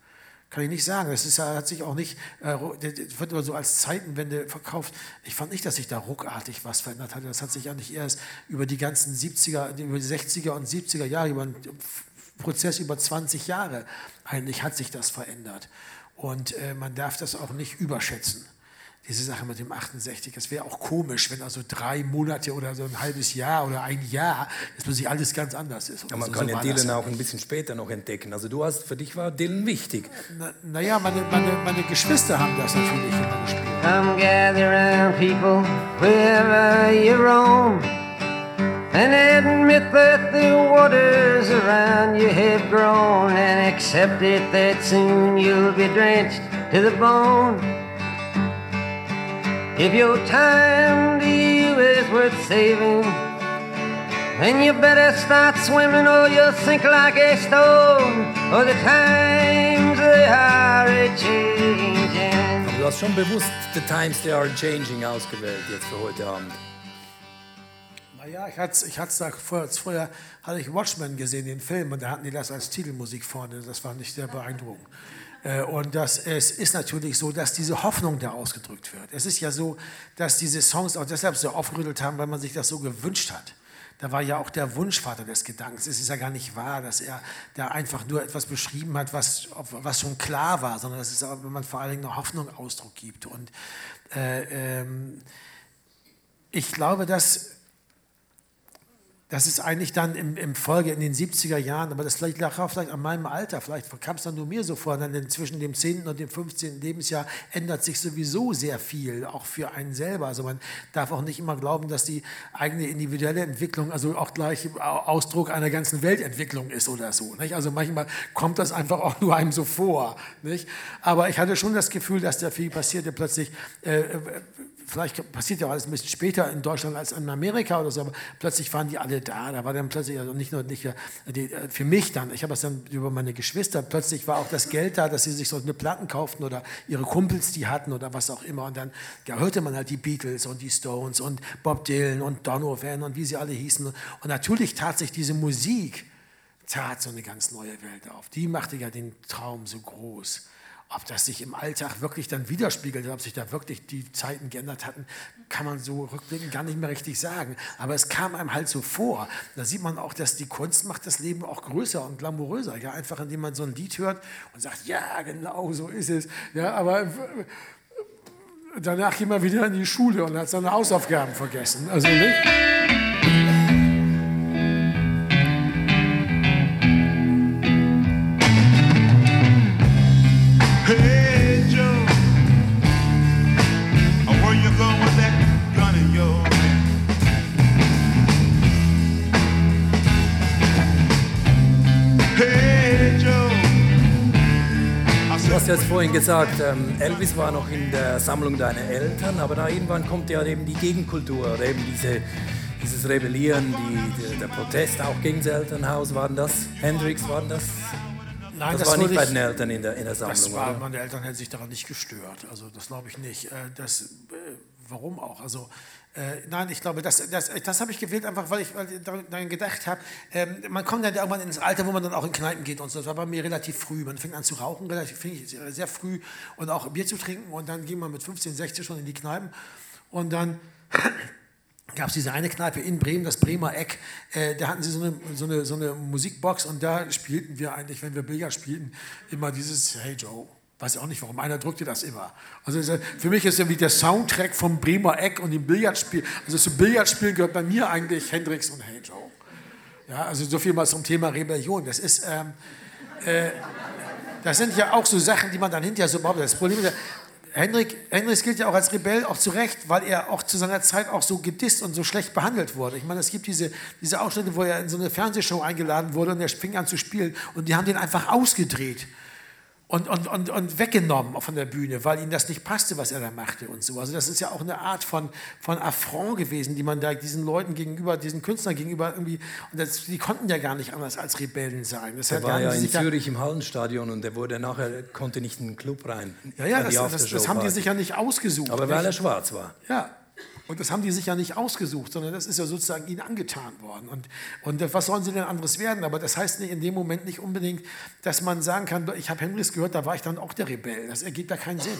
Kann ich nicht sagen. Das ist, ja- hat sich auch nicht, äh, wird immer so als Zeitenwende verkauft. Ich fand nicht, dass sich da ruckartig was verändert hat. Das hat sich ja nicht erst über die ganzen 70er, über die 60er und 70er Jahre, über einen Prozess über 20 Jahre eigentlich hat sich das verändert. Und äh, man darf das auch nicht überschätzen. Diese Sache mit dem 68, das wäre auch komisch, wenn also drei Monate oder so ein halbes Jahr oder ein Jahr, dass plötzlich alles ganz anders ist. Ja, man so, kann so ja Dylan auch ein bisschen später noch entdecken. Also du hast, für dich war Dylan wichtig. Na, naja, meine, meine, meine Geschwister haben das natürlich immer gespielt. Come gather round, people, wherever you roam, and admit that the waters around you have grown, and accept it that soon you'll be drenched to the bone. If your time to you is worth saving, then you better start swimming or you'll sink like a stone, or the times they are a changing. Aber du hast schon bewusst The Times They Are Changing ausgewählt jetzt für heute Abend. Naja, ich hatte ich hat's da vorher, vorher hatte ich Watchmen gesehen, den Film, und da hatten die das als Titelmusik vorne. Das war nicht sehr beeindruckend. Äh, Und das, es ist natürlich so, dass diese Hoffnung da ausgedrückt wird. Es ist ja so, dass diese Songs auch deshalb so aufgerüttelt haben, weil man sich das so gewünscht hat. Da war ja auch der Wunschvater des Gedankens. Es ist ja gar nicht wahr, dass er da einfach nur etwas beschrieben hat, was, was schon klar war, sondern es ist wenn man vor allen Dingen eine Hoffnung Ausdruck gibt. Und äh, ähm, ich glaube, dass das ist eigentlich dann im, im Folge in den 70er Jahren, aber das vielleicht lag auch vielleicht an meinem Alter, vielleicht kam es dann nur mir so vor, dann zwischen dem 10. und dem 15. Lebensjahr ändert sich sowieso sehr viel, auch für einen selber. Also man darf auch nicht immer glauben, dass die eigene individuelle Entwicklung also auch gleich Ausdruck einer ganzen Weltentwicklung ist oder so. Nicht? Also manchmal kommt das einfach auch nur einem so vor. Nicht? Aber ich hatte schon das Gefühl, dass da viel passierte plötzlich. Äh, vielleicht passiert ja auch alles ein bisschen später in Deutschland als in Amerika oder so, aber plötzlich waren die alle da. Da war dann plötzlich, also nicht nur nicht für, die, für mich dann, ich habe es dann über meine Geschwister, plötzlich war auch das Geld da, dass sie sich so eine Platten kauften oder ihre Kumpels die hatten oder was auch immer. Und dann ja, hörte man halt die Beatles und die Stones und Bob Dylan und Donovan und wie sie alle hießen. Und natürlich tat sich diese Musik, tat so eine ganz neue Welt auf. Die machte ja den Traum so groß. Ob das sich im Alltag wirklich dann widerspiegelt, ob sich da wirklich die Zeiten geändert hatten, kann man so rückblickend gar nicht mehr richtig sagen. Aber es kam einem halt so vor. Da sieht man auch, dass die Kunst macht das Leben auch größer und glamouröser. Ja, einfach indem man so ein Lied hört und sagt, ja, genau so ist es. Ja, aber danach ging man wieder in die Schule und hat seine Hausaufgaben vergessen. Also nicht? Jetzt vorhin gesagt, ähm, Elvis war noch in der Sammlung deiner Eltern, aber da irgendwann kommt ja eben die Gegenkultur oder eben diese, dieses Rebellieren, die, der Protest auch gegen das Elternhaus. Waren das Hendrix, waren das? Nein, das, war nicht bei den Eltern in der, in der Sammlung, Das war, oder? meine Eltern hätten sich daran nicht gestört. Also das glaube ich nicht. Äh, Das, äh, warum auch? Also äh, nein, ich glaube, das, das, das habe ich gewählt, einfach weil ich weil ich daran gedacht habe, ähm, man kommt dann irgendwann ins Alter, wo man dann auch in Kneipen geht und so. Das war bei mir relativ früh. Man fängt an zu rauchen, relativ finde ich, sehr- sehr früh und auch Bier zu trinken und dann ging man mit 15, 16 schon in die Kneipen und dann gab es diese eine Kneipe in Bremen, das Bremer Eck. Äh, da hatten sie so eine, so, eine, so eine Musikbox und da spielten wir eigentlich, wenn wir Billard spielten, immer dieses Hey Joe. Weiß ich auch nicht warum, einer drückte das immer. Also für mich ist irgendwie der Soundtrack vom Bremer Eck und dem Billardspiel, also zum Billardspielen gehört bei mir eigentlich Hendrix und Hey Joe. Ja, also so viel mal zum Thema Rebellion. Das ist, ähm, äh, das sind ja auch so Sachen, die man dann hinterher so behauptet. Das Problem ist ja, Hendrix gilt ja auch als Rebell, auch zu Recht, weil er auch zu seiner Zeit auch so gedisst und so schlecht behandelt wurde. Ich meine, es gibt diese, diese Ausschnitte, wo er in so eine Fernsehshow eingeladen wurde und er fing an zu spielen und die haben den einfach ausgedreht und, und, und, und weggenommen von der Bühne, weil ihnen das nicht passte, was er da machte und so. Also das ist ja auch eine Art von, von Affront gewesen, die man da diesen Leuten gegenüber, diesen Künstlern gegenüber irgendwie, und das, die konnten ja gar nicht anders als Rebellen sein. Das Der hat war ja in Zürich im Hallenstadion und der wurde nachher, konnte nicht in den Club rein. Ja, ja, das, das, das haben die sich ja nicht ausgesucht. Aber weil er schwarz war. Ja. Und das haben die sich ja nicht ausgesucht, sondern das ist ja sozusagen ihnen angetan worden. Und, und was sollen sie denn anderes werden? Aber das heißt in dem Moment nicht unbedingt, dass man sagen kann, ich habe Henrys gehört, da war ich dann auch der Rebell. Das ergibt da keinen Sinn.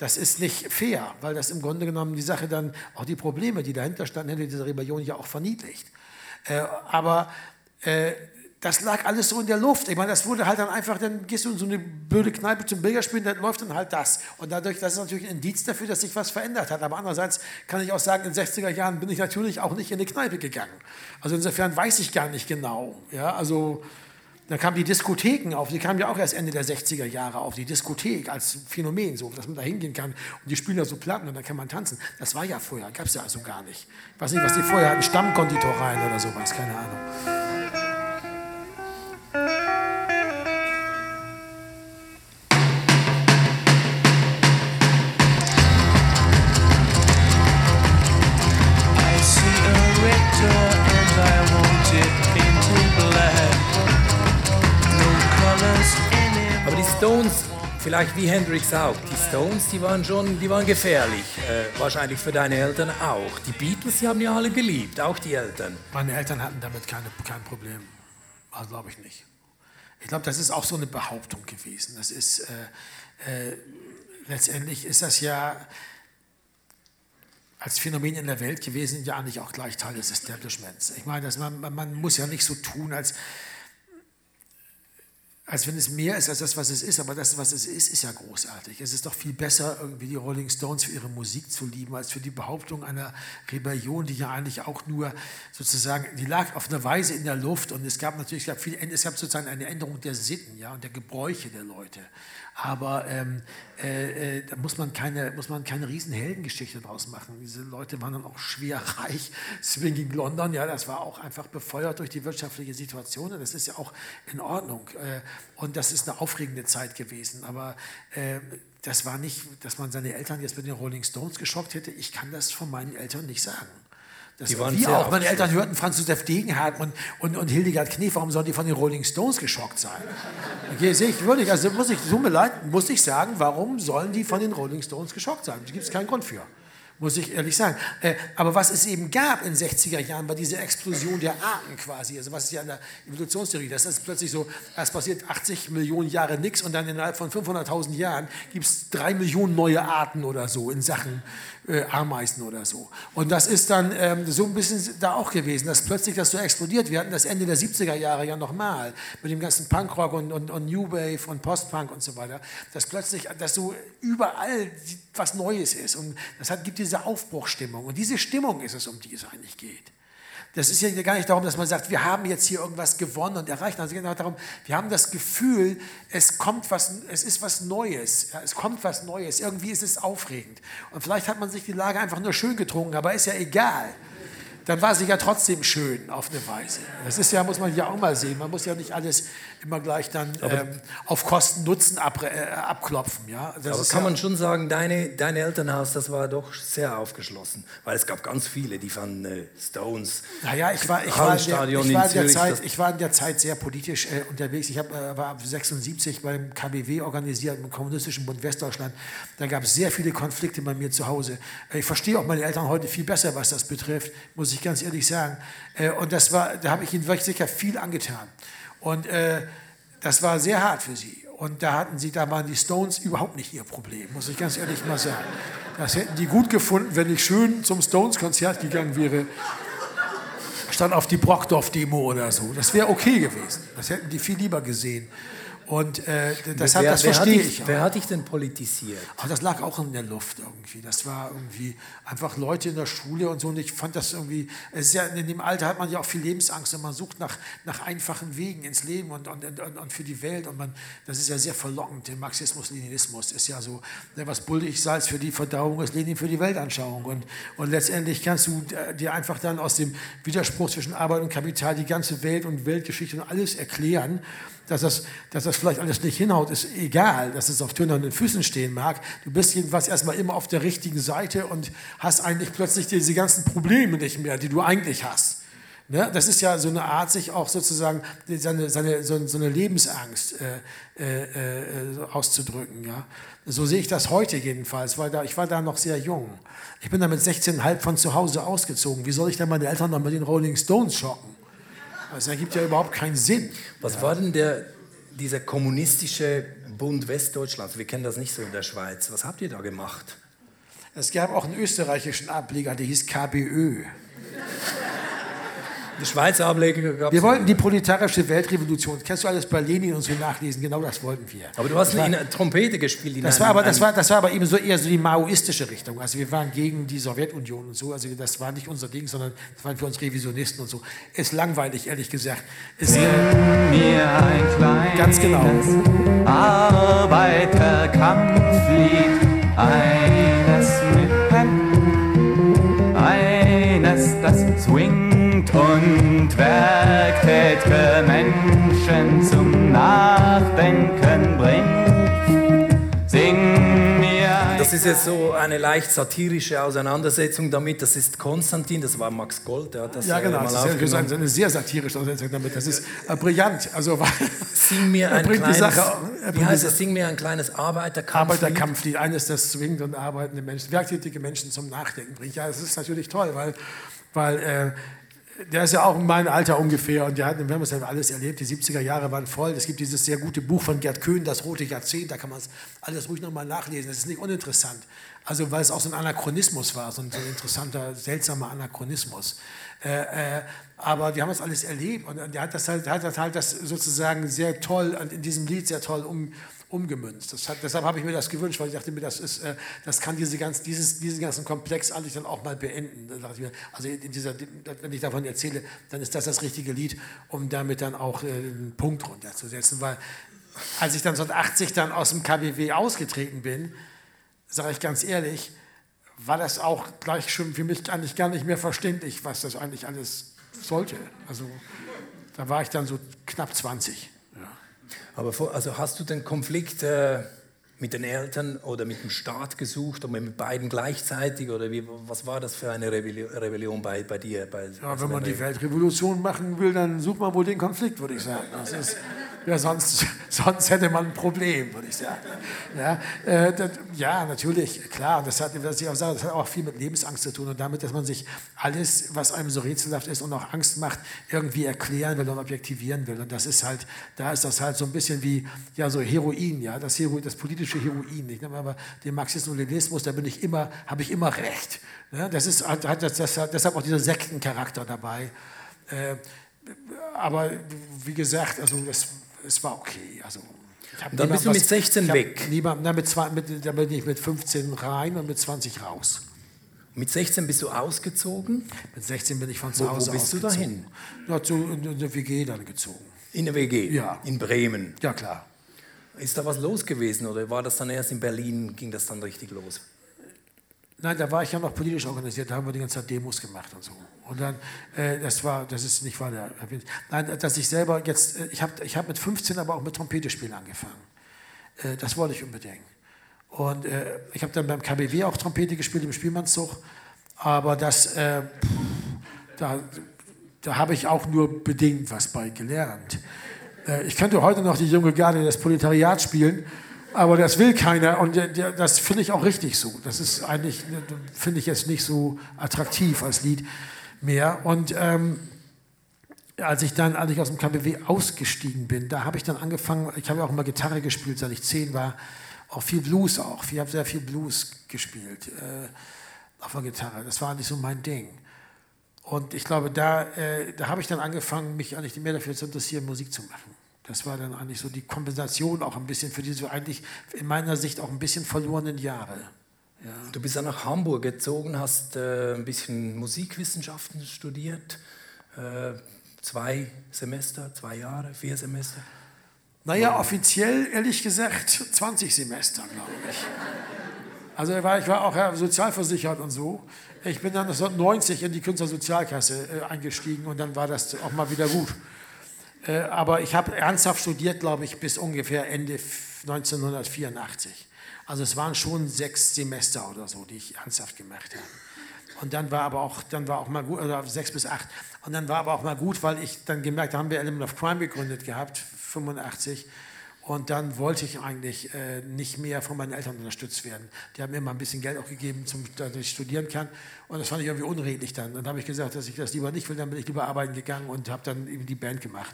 Das ist nicht fair, weil das im Grunde genommen die Sache dann, auch die Probleme, die dahinter standen, hinter dieser Rebellion ja auch verniedlicht. Äh, aber äh, das lag alles so in der Luft. Ich meine, das wurde halt dann einfach, dann gehst du in so eine blöde Kneipe zum Bilderspielen, dann läuft dann halt das. Und dadurch, das ist natürlich ein Indiz dafür, dass sich was verändert hat. Aber andererseits kann ich auch sagen, in den 60er Jahren bin ich natürlich auch nicht in eine Kneipe gegangen. Also insofern weiß ich gar nicht genau. Ja, also da kamen die Diskotheken auf, die kamen ja auch erst Ende der 60er Jahre auf, die Diskothek als Phänomen, so, dass man da hingehen kann und die spielen da so Platten und dann kann man tanzen. Das war ja vorher, gab es ja also gar nicht. Ich weiß nicht, was die vorher hatten, Stammkonditoreien oder sowas, keine Ahnung. Aber die Stones, vielleicht wie Hendrix auch, die Stones, die waren schon, die waren gefährlich. Äh, wahrscheinlich für deine Eltern auch. Die Beatles, die haben ja alle geliebt, auch die Eltern. Meine Eltern hatten damit keine, kein Problem. Also glaube ich nicht. Ich glaube, das ist auch so eine Behauptung gewesen. Das ist äh, äh, letztendlich ist das ja als Phänomen in der Welt gewesen, ja eigentlich auch gleich Teil des Establishments. Ich meine, dass man- man muss ja nicht so tun, als, als wenn es mehr ist als das, was es ist, aber das, was es ist, ist ja großartig. Es ist doch viel besser, irgendwie die Rolling Stones für ihre Musik zu lieben, als für die Behauptung einer Rebellion, die ja eigentlich auch nur sozusagen, die lag auf eine Weise in der Luft und es gab natürlich, es gab, viel, es gab sozusagen eine Änderung der Sitten ja, und der Gebräuche der Leute. Aber ähm, äh, äh, da muss man keine, muss man keine riesen Heldengeschichte draus machen. Diese Leute waren dann auch schwer reich. Swinging London, ja, das war auch einfach befeuert durch die wirtschaftliche Situation. Und das ist ja auch in Ordnung. Äh, und das ist eine aufregende Zeit gewesen. Aber äh, das war nicht, dass man seine Eltern jetzt mit den Rolling Stones geschockt hätte. Ich kann das von meinen Eltern nicht sagen. Das Die waren sehr auch. Meine Eltern hörten Franz Josef Degenhardt und, und, und Hildegard Knef. Warum sollen die von den Rolling Stones geschockt sein? Okay, sehe ich wirklich. Also muss ich, tut mir leid, muss ich sagen, warum sollen die von den Rolling Stones geschockt sein? Da gibt es keinen Grund für. Muss ich ehrlich sagen. Äh, aber was es eben gab in den 60er Jahren, war diese Explosion der Arten quasi. Also was ist ja in der Evolutionstheorie, das ist plötzlich so, es passiert 80 Millionen Jahre nichts und dann innerhalb von 500.000 Jahren gibt es drei Millionen neue Arten oder so in Sachen äh, Ameisen oder so. Und das ist dann ähm, so ein bisschen da auch gewesen, dass plötzlich das so explodiert. Wir hatten das Ende der 70er Jahre ja nochmal mit dem ganzen Punkrock und, und, und New Wave und Postpunk und so weiter, dass plötzlich, dass so überall was Neues ist. Und das hat, gibt diese Aufbruchstimmung. Und diese Stimmung ist es, um die es eigentlich geht. Das ist ja gar nicht darum, dass man sagt, wir haben jetzt hier irgendwas gewonnen und erreicht. Also geht darum, wir haben das Gefühl, es kommt was, es ist was Neues. Ja, es kommt was Neues. Irgendwie ist es aufregend. Und vielleicht hat man sich die Lage einfach nur schön getrunken, aber ist ja egal. Dann war sie ja trotzdem schön auf eine Weise. Das ist ja, muss man ja auch mal sehen. Man muss ja nicht alles immer gleich dann ähm, auf Kosten Nutzen ab, äh, abklopfen. Ja? Das Aber kann ja, man schon sagen, deine, dein Elternhaus, das war doch sehr aufgeschlossen. Weil es gab ganz viele, die fanden äh, Stones. Naja, ich war, ich, war in der, ich, war in der Zeit, ich war in der Zeit sehr politisch äh, unterwegs. Ich hab, äh, war ab 76 beim KBW organisiert, im Kommunistischen Bund Westdeutschland. Da gab es sehr viele Konflikte bei mir zu Hause. Äh, Ich verstehe auch meine Eltern heute viel besser, was das betrifft, muss ich ganz ehrlich sagen. Äh, Und das war, da habe ich ihnen wirklich sicher viel angetan. Und äh, das war sehr hart für sie. Und da hatten sie, da waren die Stones überhaupt nicht ihr Problem, muss ich ganz ehrlich mal sagen. Das hätten die gut gefunden, wenn ich schön zum Stones-Konzert gegangen wäre stand auf die Brockdorf-Demo oder so. Das wäre okay gewesen. Das hätten die viel lieber gesehen. Und äh, das, hat, wer, das hat verstehe dich, ich. auch. wer hat dich denn politisiert? Aber das lag auch in der Luft irgendwie. Das war irgendwie einfach Leute in der Schule und so. Und ich fand das irgendwie, es ist ja, in dem Alter hat man ja auch viel Lebensangst und man sucht nach, nach einfachen Wegen ins Leben und, und, und, und für die Welt. Und man, das ist ja sehr verlockend. Der Marxismus, Leninismus ist ja so, ne, was bullig Salz für die Verdauung ist, Lenin für die Weltanschauung. Und, und letztendlich kannst du äh, dir einfach dann aus dem Widerspruch zwischen Arbeit und Kapital die ganze Welt und Weltgeschichte und alles erklären. Dass das, dass das vielleicht alles nicht hinhaut, ist egal, dass es auf tönernen Füßen stehen mag. Du bist jedenfalls erstmal immer auf der richtigen Seite und hast eigentlich plötzlich diese ganzen Probleme nicht mehr, die du eigentlich hast. Ne? Das ist ja so eine Art, sich auch sozusagen seine, seine, so, so eine Lebensangst äh, äh, äh, auszudrücken. Ja? So sehe ich das heute jedenfalls, weil da, ich war da noch sehr jung. Ich bin da mit 16,5 von zu Hause ausgezogen. Wie soll ich denn meine Eltern noch mit den Rolling Stones schocken? Das ergibt ja überhaupt keinen Sinn. Was ja. war denn der, dieser kommunistische Bund Westdeutschlands? Wir kennen das nicht so in der Schweiz. Was habt ihr da gemacht? Es gab auch einen österreichischen Ableger, der hieß KBÖ. Die Schweizer Ableger gab Wir wollten die proletarische Weltrevolution. Kennst du alles bei Lenin und so nachlesen? Genau das wollten wir. Aber du hast das war, eine Trompete gespielt. Das, war aber, das, war, das war aber eben so eher so die maoistische Richtung. Also wir waren gegen die Sowjetunion und so. Also das war nicht unser Ding, sondern das waren für uns Revisionisten und so. Ist langweilig, ehrlich gesagt. Ist, mir ein kleines ganz genau. Arbeiterkampflied. Eines mit Pen, eines, das swingt und werkt, tät'ge Menschen zum Nachdenken bringt. Sing mir ein Das ist jetzt so eine leicht satirische Auseinandersetzung damit. Das ist Konstantin, das war Max Gold, der hat das ja, äh, genau. mal Das ist aufgenommen. eine, eine sehr satirische Auseinandersetzung damit. Das ist äh, brillant. Also, Sing mir ein kleines, Sache, wie heißt die das? Sing mir ein kleines Arbeiterkampf. Arbeiterkampflied, eines, das zwingt und arbeitende Menschen, werktätige Menschen zum Nachdenken bringt. Ja, das ist natürlich toll, weil, weil äh, der ist ja auch in meinem Alter ungefähr und hat, wir haben das ja alles erlebt, die 70er Jahre waren voll. Es gibt dieses sehr gute Buch von Gerd Köhn, Das rote Jahrzehnt, da kann man es alles ruhig nochmal nachlesen. Das ist nicht uninteressant. Also weil es auch so ein Anachronismus war, so ein, so ein interessanter, seltsamer Anachronismus. Äh, äh, aber die haben das alles erlebt und der hat das halt, hat das halt das sozusagen sehr toll, in diesem Lied sehr toll um, umgemünzt. Hat, deshalb habe ich mir das gewünscht, weil ich dachte mir, das, ist, äh, das kann diese ganz, dieses, diesen ganzen Komplex eigentlich dann auch mal beenden. Da dachte ich mir, also dieser, wenn ich davon erzähle, dann ist das das richtige Lied, um damit dann auch äh, einen Punkt runterzusetzen. Weil als ich dann 1980 dann aus dem KBW ausgetreten bin, sage ich ganz ehrlich, war das auch gleich schon für mich eigentlich gar nicht mehr verständlich, was das eigentlich alles sollte. Also da war ich dann so knapp 20. Aber vor, also hast du den Konflikt äh, mit den Eltern oder mit dem Staat gesucht oder mit beiden gleichzeitig? Oder wie, was war das für eine Rebellion, bei, bei dir? Bei, Ja, wenn man die Weltrevolution machen will, dann sucht man wohl den Konflikt, würde ich sagen. Das ist, ja, sonst, sonst hätte man ein Problem, würde ich sagen. Ja, äh, das, ja natürlich, klar. Und das hat, was ich auch sage, das hat auch viel mit Lebensangst zu tun und damit, dass man sich alles, was einem so rätselhaft ist und auch Angst macht, irgendwie erklären will und objektivieren will. Und das ist halt, da ist das halt so ein bisschen wie ja, so Heroin, ja, das, Hero, das politische Heroin. Ich nehme aber den Marxismus-Leninismus, da bin ich immer, habe ich immer recht. Ja, das ist, hat, hat, das, das, deshalb auch dieser Sektencharakter dabei. Äh, aber wie gesagt, also das, es war okay. Also, dann bist du mit 16 ich hab weg. Niemand, na, mit, zwei, mit, da bin ich mit 15 rein und mit 20 raus. Mit 16 bist du ausgezogen? Mit 16 bin ich von Wo- zu wo Hause bist du ausgezogen. dahin? Ja, zu, in, in der WG dann gezogen. In der WG? Ja. In Bremen? Ja, klar. Ist da was los gewesen oder war das dann erst in Berlin, ging das dann richtig los? Nein, da war ich ja noch politisch organisiert, da haben wir die ganze Zeit Demos gemacht und so. Und dann, äh, das war, das ist nicht wahr, der, nein, dass ich selber jetzt, äh, ich habe ich hab mit 15 aber auch mit Trompete spielen angefangen. Äh, das wollte ich unbedingt. Und äh, ich habe dann beim KBW auch Trompete gespielt im Spielmannszug, aber das, äh, pff, da, da habe ich auch nur bedingt was bei gelernt. Äh, ich könnte heute noch die junge Garde des Proletariats spielen, aber das will keiner und das finde ich auch richtig so. Das ist eigentlich, finde ich jetzt nicht so attraktiv als Lied mehr. Und ähm, als ich dann, als ich aus dem KBW ausgestiegen bin, da habe ich dann angefangen, ich habe ja auch immer Gitarre gespielt, seit ich zehn war, auch viel Blues auch. Ich habe sehr viel Blues gespielt äh, auf der Gitarre. Das war nicht so mein Ding. Und ich glaube, da, äh, da habe ich dann angefangen, mich eigentlich mehr dafür zu interessieren, Musik zu machen. Das war dann eigentlich so die Kompensation auch ein bisschen für diese eigentlich in meiner Sicht auch ein bisschen verlorenen Jahre. Du bist dann nach Hamburg gezogen, hast äh, ein bisschen Musikwissenschaften studiert. Äh, zwei Semester, zwei Jahre, vier Semester. Naja, offiziell ehrlich gesagt 20 Semester, glaube ich. Also ich war, ich war auch ja, sozialversichert und so. Ich bin dann 1990 in die Künstlersozialkasse äh, eingestiegen und dann war das auch mal wieder gut. Äh, aber ich habe ernsthaft studiert, glaube ich, bis ungefähr Ende f- 1984. Also es waren schon sechs Semester oder so, die ich ernsthaft gemacht habe. Und dann war aber auch, dann war auch mal gut, oder sechs bis acht. Und dann war aber auch mal gut, weil ich dann gemerkt, da haben wir Element of Crime gegründet gehabt, 85. Und dann wollte ich eigentlich äh, nicht mehr von meinen Eltern unterstützt werden. Die haben mir mal ein bisschen Geld auch gegeben, zum, dass ich studieren kann. Und das fand ich irgendwie unredlich dann. Dann habe ich gesagt, dass ich das lieber nicht will. Dann bin ich lieber arbeiten gegangen und habe dann eben die Band gemacht.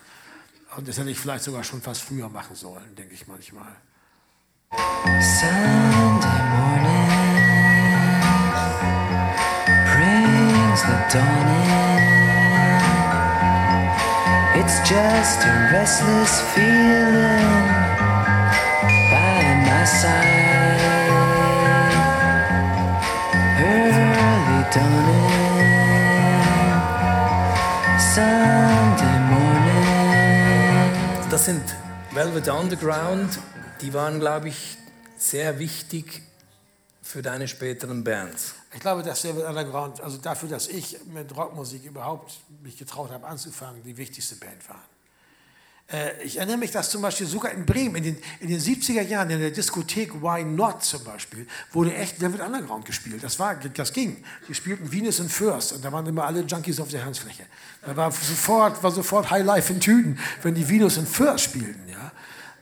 Und das hätte ich vielleicht sogar schon fast früher machen sollen, denke ich manchmal. Sunday morning brings the dawn in. It's just a restless feeling side. Early dawning, Sunday morning. Das sind Velvet Underground, die waren, glaube ich, sehr wichtig für deine späteren Bands. Ich glaube, dass Velvet Underground, also dafür, dass ich mit Rockmusik überhaupt mich getraut habe anzufangen, die wichtigste Band waren. Äh, Ich erinnere mich, dass zum Beispiel sogar in Bremen in den, in den 70er Jahren in der Diskothek Why Not zum Beispiel wurde echt Velvet Underground gespielt. Das, war, das ging. Die spielten Venus and First und da waren immer alle Junkies auf der Tanzfläche. Da war sofort, war sofort High Life in Tüten, wenn die Venus and First spielten. Ja?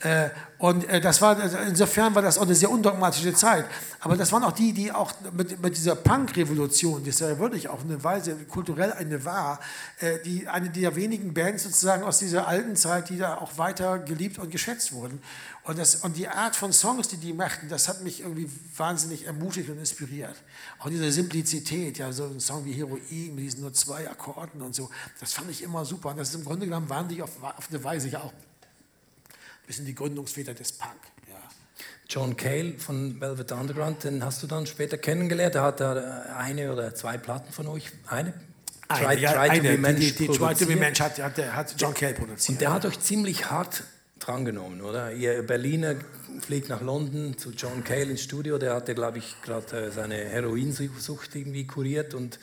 Äh, Und äh, das war, also insofern war das auch eine sehr undogmatische Zeit. Aber das waren auch die, die auch mit, mit dieser Punk-Revolution, die es ja wirklich auf eine Weise kulturell eine war, äh, die, eine der wenigen Bands sozusagen aus dieser alten Zeit, die da auch weiter geliebt und geschätzt wurden. Und, das, und die Art von Songs, die die machten, das hat mich irgendwie wahnsinnig ermutigt und inspiriert. Auch diese Simplizität, ja, so ein Song wie Heroin mit diesen nur zwei Akkorden und so, das fand ich immer super. Und das ist im Grunde genommen waren die auf, auf eine Weise ja auch ein bisschen die Gründungsväter des Punk. Ja. John Cale von Velvet Underground, den hast du dann später kennengelernt. Der hat da eine oder zwei Platten von euch. Eine? Eine, ja, eine, die, die, die Try to Be. Mensch hat, hat, hat John Cale produziert. Und der hat euch ziemlich hart drangenommen, oder? Ihr Berliner fliegt nach London zu John Cale ins Studio. Der hatte, glaube ich, gerade äh, seine Heroinsucht irgendwie kuriert und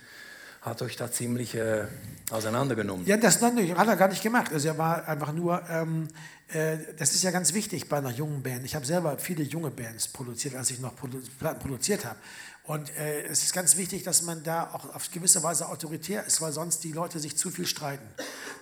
hat euch da ziemlich äh, auseinandergenommen. Ja, das hat er gar nicht gemacht. Also er war einfach nur, ähm, äh, das ist ja ganz wichtig bei einer jungen Band. Ich habe selber viele junge Bands produziert, als ich noch Platten produziert habe. Und äh, es ist ganz wichtig, dass man da auch auf gewisse Weise autoritär ist, weil sonst die Leute sich zu viel streiten.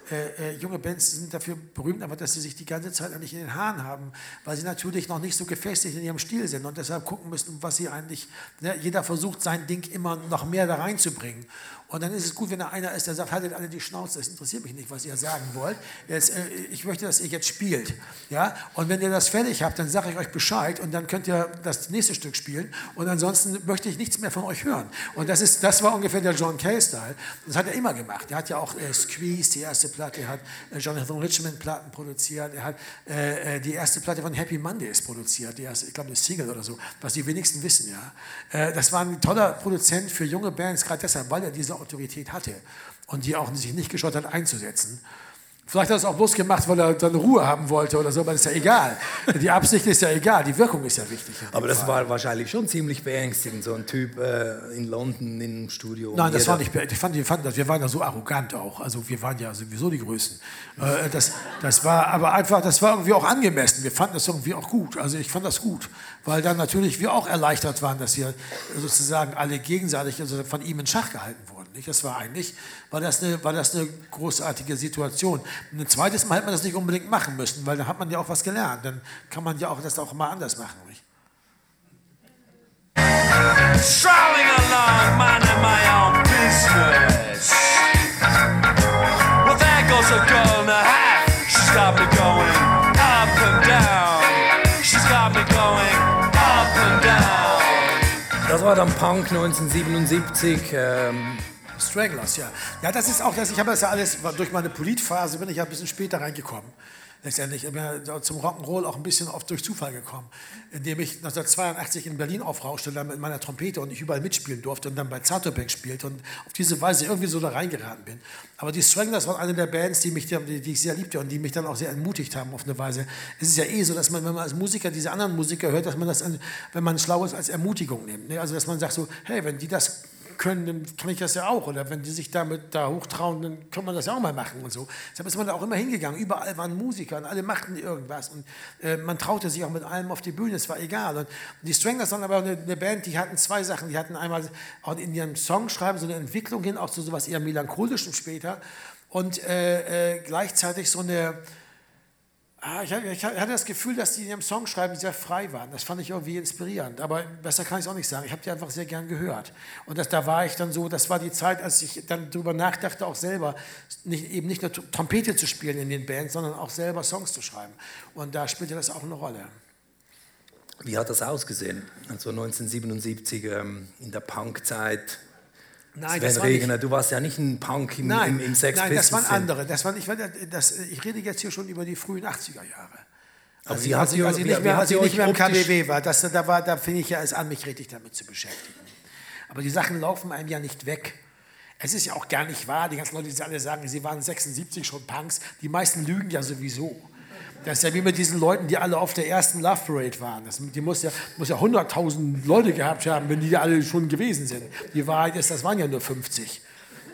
Äh, äh, junge Bands sind dafür berühmt, aber dass sie sich die ganze Zeit eigentlich in den Haaren haben, weil sie natürlich noch nicht so gefestigt in ihrem Stil sind und deshalb gucken müssen, was sie eigentlich. Ne, jeder versucht sein Ding immer noch mehr da reinzubringen. Und dann ist es gut, wenn da einer ist, der sagt, haltet alle die Schnauze, es interessiert mich nicht, was ihr sagen wollt. Jetzt, äh, ich möchte, dass ihr jetzt spielt. Ja? Und wenn ihr das fertig habt, dann sage ich euch Bescheid und dann könnt ihr das nächste Stück spielen. Und ansonsten möchte ich nichts mehr von euch hören. Und das, ist, das war ungefähr der John Cale-Style. Das hat er immer gemacht. Er hat ja auch äh, Squeeze, die erste Platte, er hat äh, Jonathan Richmond Platten produziert, er hat äh, äh, die erste Platte von Happy Mondays produziert, die erste, ich glaube eine Single oder so, was die wenigsten wissen. Ja? Äh, das war ein toller Produzent für junge Bands, gerade deshalb, weil er diese Autorität hatte und die auch sich nicht geschaut hat einzusetzen. Vielleicht hat er es auch bloß gemacht, weil er dann Ruhe haben wollte oder so, aber das ist ja egal. Die Absicht ist ja egal, die Wirkung ist ja wichtig. Aber das Fall. war wahrscheinlich schon ziemlich beängstigend, so ein Typ äh, in London im Studio. Nein, das war nicht. Ich fand, ich fand das, wir waren ja so arrogant auch. Also wir waren ja sowieso die Größten. Äh, das, das war aber einfach, das war irgendwie auch angemessen. Wir fanden das irgendwie auch gut. Also ich fand das gut, weil dann natürlich wir auch erleichtert waren, dass wir sozusagen alle gegenseitig also von ihm in Schach gehalten wurden. Nicht? Das war eigentlich, war das, eine, war das eine großartige Situation. Und ein zweites Mal hätte man das nicht unbedingt machen müssen, weil dann hat man ja auch was gelernt. Dann kann man ja auch das auch mal anders machen. Nicht? Strolling along, minding my own business. Well, there goes a girl in a hat. She's got me going up and down. She's got me going up and down. Das war dann Punk 1977. Ähm, Stranglers, ja. Ja, das ist auch das. Ich habe das ja alles durch meine Politphase bin ich ja ein bisschen später reingekommen. Letztendlich Ich bin ja zum Rock'n'Roll auch ein bisschen oft durch Zufall gekommen, indem ich 1982 in Berlin aufrauschte dann mit meiner Trompete und ich überall mitspielen durfte und dann bei Zartobek spielte und auf diese Weise irgendwie so da reingeraten bin. Aber die Stranglers waren eine der Bands, die, mich, die, die ich sehr liebte und die mich dann auch sehr ermutigt haben auf eine Weise. Es ist ja eh so, dass man, wenn man als Musiker diese anderen Musiker hört, dass man das, wenn man schlau ist, als Ermutigung nimmt. Ne? Also dass man sagt so, hey, wenn die das können, dann kann ich das ja auch. Oder wenn die sich damit da hochtrauen, dann kann man das ja auch mal machen und so. Deshalb ist man da auch immer hingegangen. Überall waren Musiker und alle machten irgendwas. Und äh, man traute sich auch mit allem auf die Bühne, es war egal. Und die Stranglers waren aber eine, eine Band, die hatten zwei Sachen. Die hatten einmal auch in ihrem Songschreiben so eine Entwicklung hin, auch zu sowas eher melancholischem später. Und äh, äh, gleichzeitig so eine Ah, ich, ich hatte das Gefühl, dass die in ihrem Songschreiben sehr frei waren. Das fand ich irgendwie inspirierend. Aber besser kann ich es auch nicht sagen. Ich habe die einfach sehr gern gehört. Und das, da war ich dann so, das war die Zeit, als ich dann darüber nachdachte, auch selber nicht, eben nicht nur Trompete zu spielen in den Bands, sondern auch selber Songs zu schreiben. Und da spielte das auch eine Rolle. Wie hat das ausgesehen? Also 1977 ähm, in der Punkzeit. Nein, Sven Regner, du warst ja nicht ein Punk im, Nein, im, im Sex nein das waren andere. Das waren, ich, war- das, ich rede jetzt hier schon über die frühen 80er Jahre. Aber Als ich, hat als ihr- als ich nicht mehr, als ich nicht mehr im KBW war, das, da, war, da fing ich ja es an, mich richtig damit zu beschäftigen. Aber die Sachen laufen einem ja nicht weg. Es ist ja auch gar nicht wahr, die ganzen Leute, die alle sagen, sie waren 76 schon Punks, die meisten lügen ja sowieso. Das ist ja wie mit diesen Leuten, die alle auf der ersten Love Parade waren. Das, die muss ja, muss ja 100.000 Leute gehabt haben, wenn die alle schon gewesen sind. Die Wahrheit ist, das waren ja nur 50.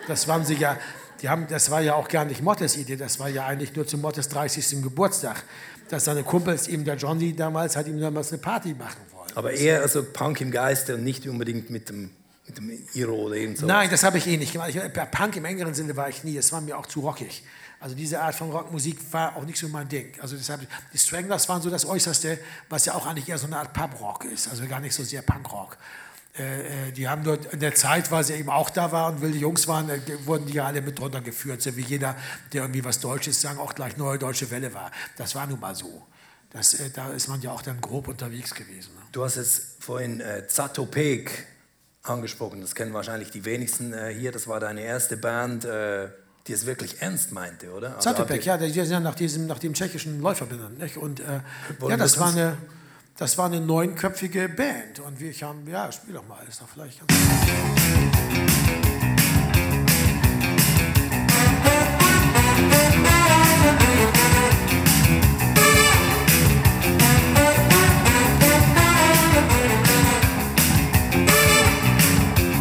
Das waren sie ja, die haben, das war ja auch gar nicht Mottes Idee, das war ja eigentlich nur zum Mottes 30. Geburtstag. Dass seine Kumpels, ihm der Johnny damals, hat ihm damals eine Party machen wollen. Aber eher also Punk im Geiste und nicht unbedingt mit dem, mit dem Iro oder irgend so. Nein, das habe ich eh nicht gemacht. Ich, Punk im engeren Sinne war ich nie. Es war mir auch zu rockig. Also diese Art von Rockmusik war auch nicht so mein Ding. Also deshalb, die Stranglers waren so das Äußerste, was ja auch eigentlich eher so eine Art Pub-Rock ist. Also gar nicht so sehr Punk-Rock. Äh, äh, die haben nur in der Zeit, weil sie eben auch da waren und wilde Jungs waren, äh, wurden die ja alle mit drunter geführt. So wie jeder, der irgendwie was Deutsches sagen, auch gleich neue deutsche Welle war. Das war nun mal so. Das, äh, da ist man ja auch dann grob unterwegs gewesen. Ne? Du hast jetzt vorhin äh, Zatopek angesprochen. Das kennen wahrscheinlich die wenigsten äh, hier. Das war deine erste Band, die es wirklich ernst meinte, oder? Also Zatopek, ja, die sind ja nach, diesem, nach dem tschechischen Läufer benannt. Nicht? Und äh, ja, das war, eine, das war eine neunköpfige Band. Und wir haben, ja, spiel doch mal, ist doch vielleicht.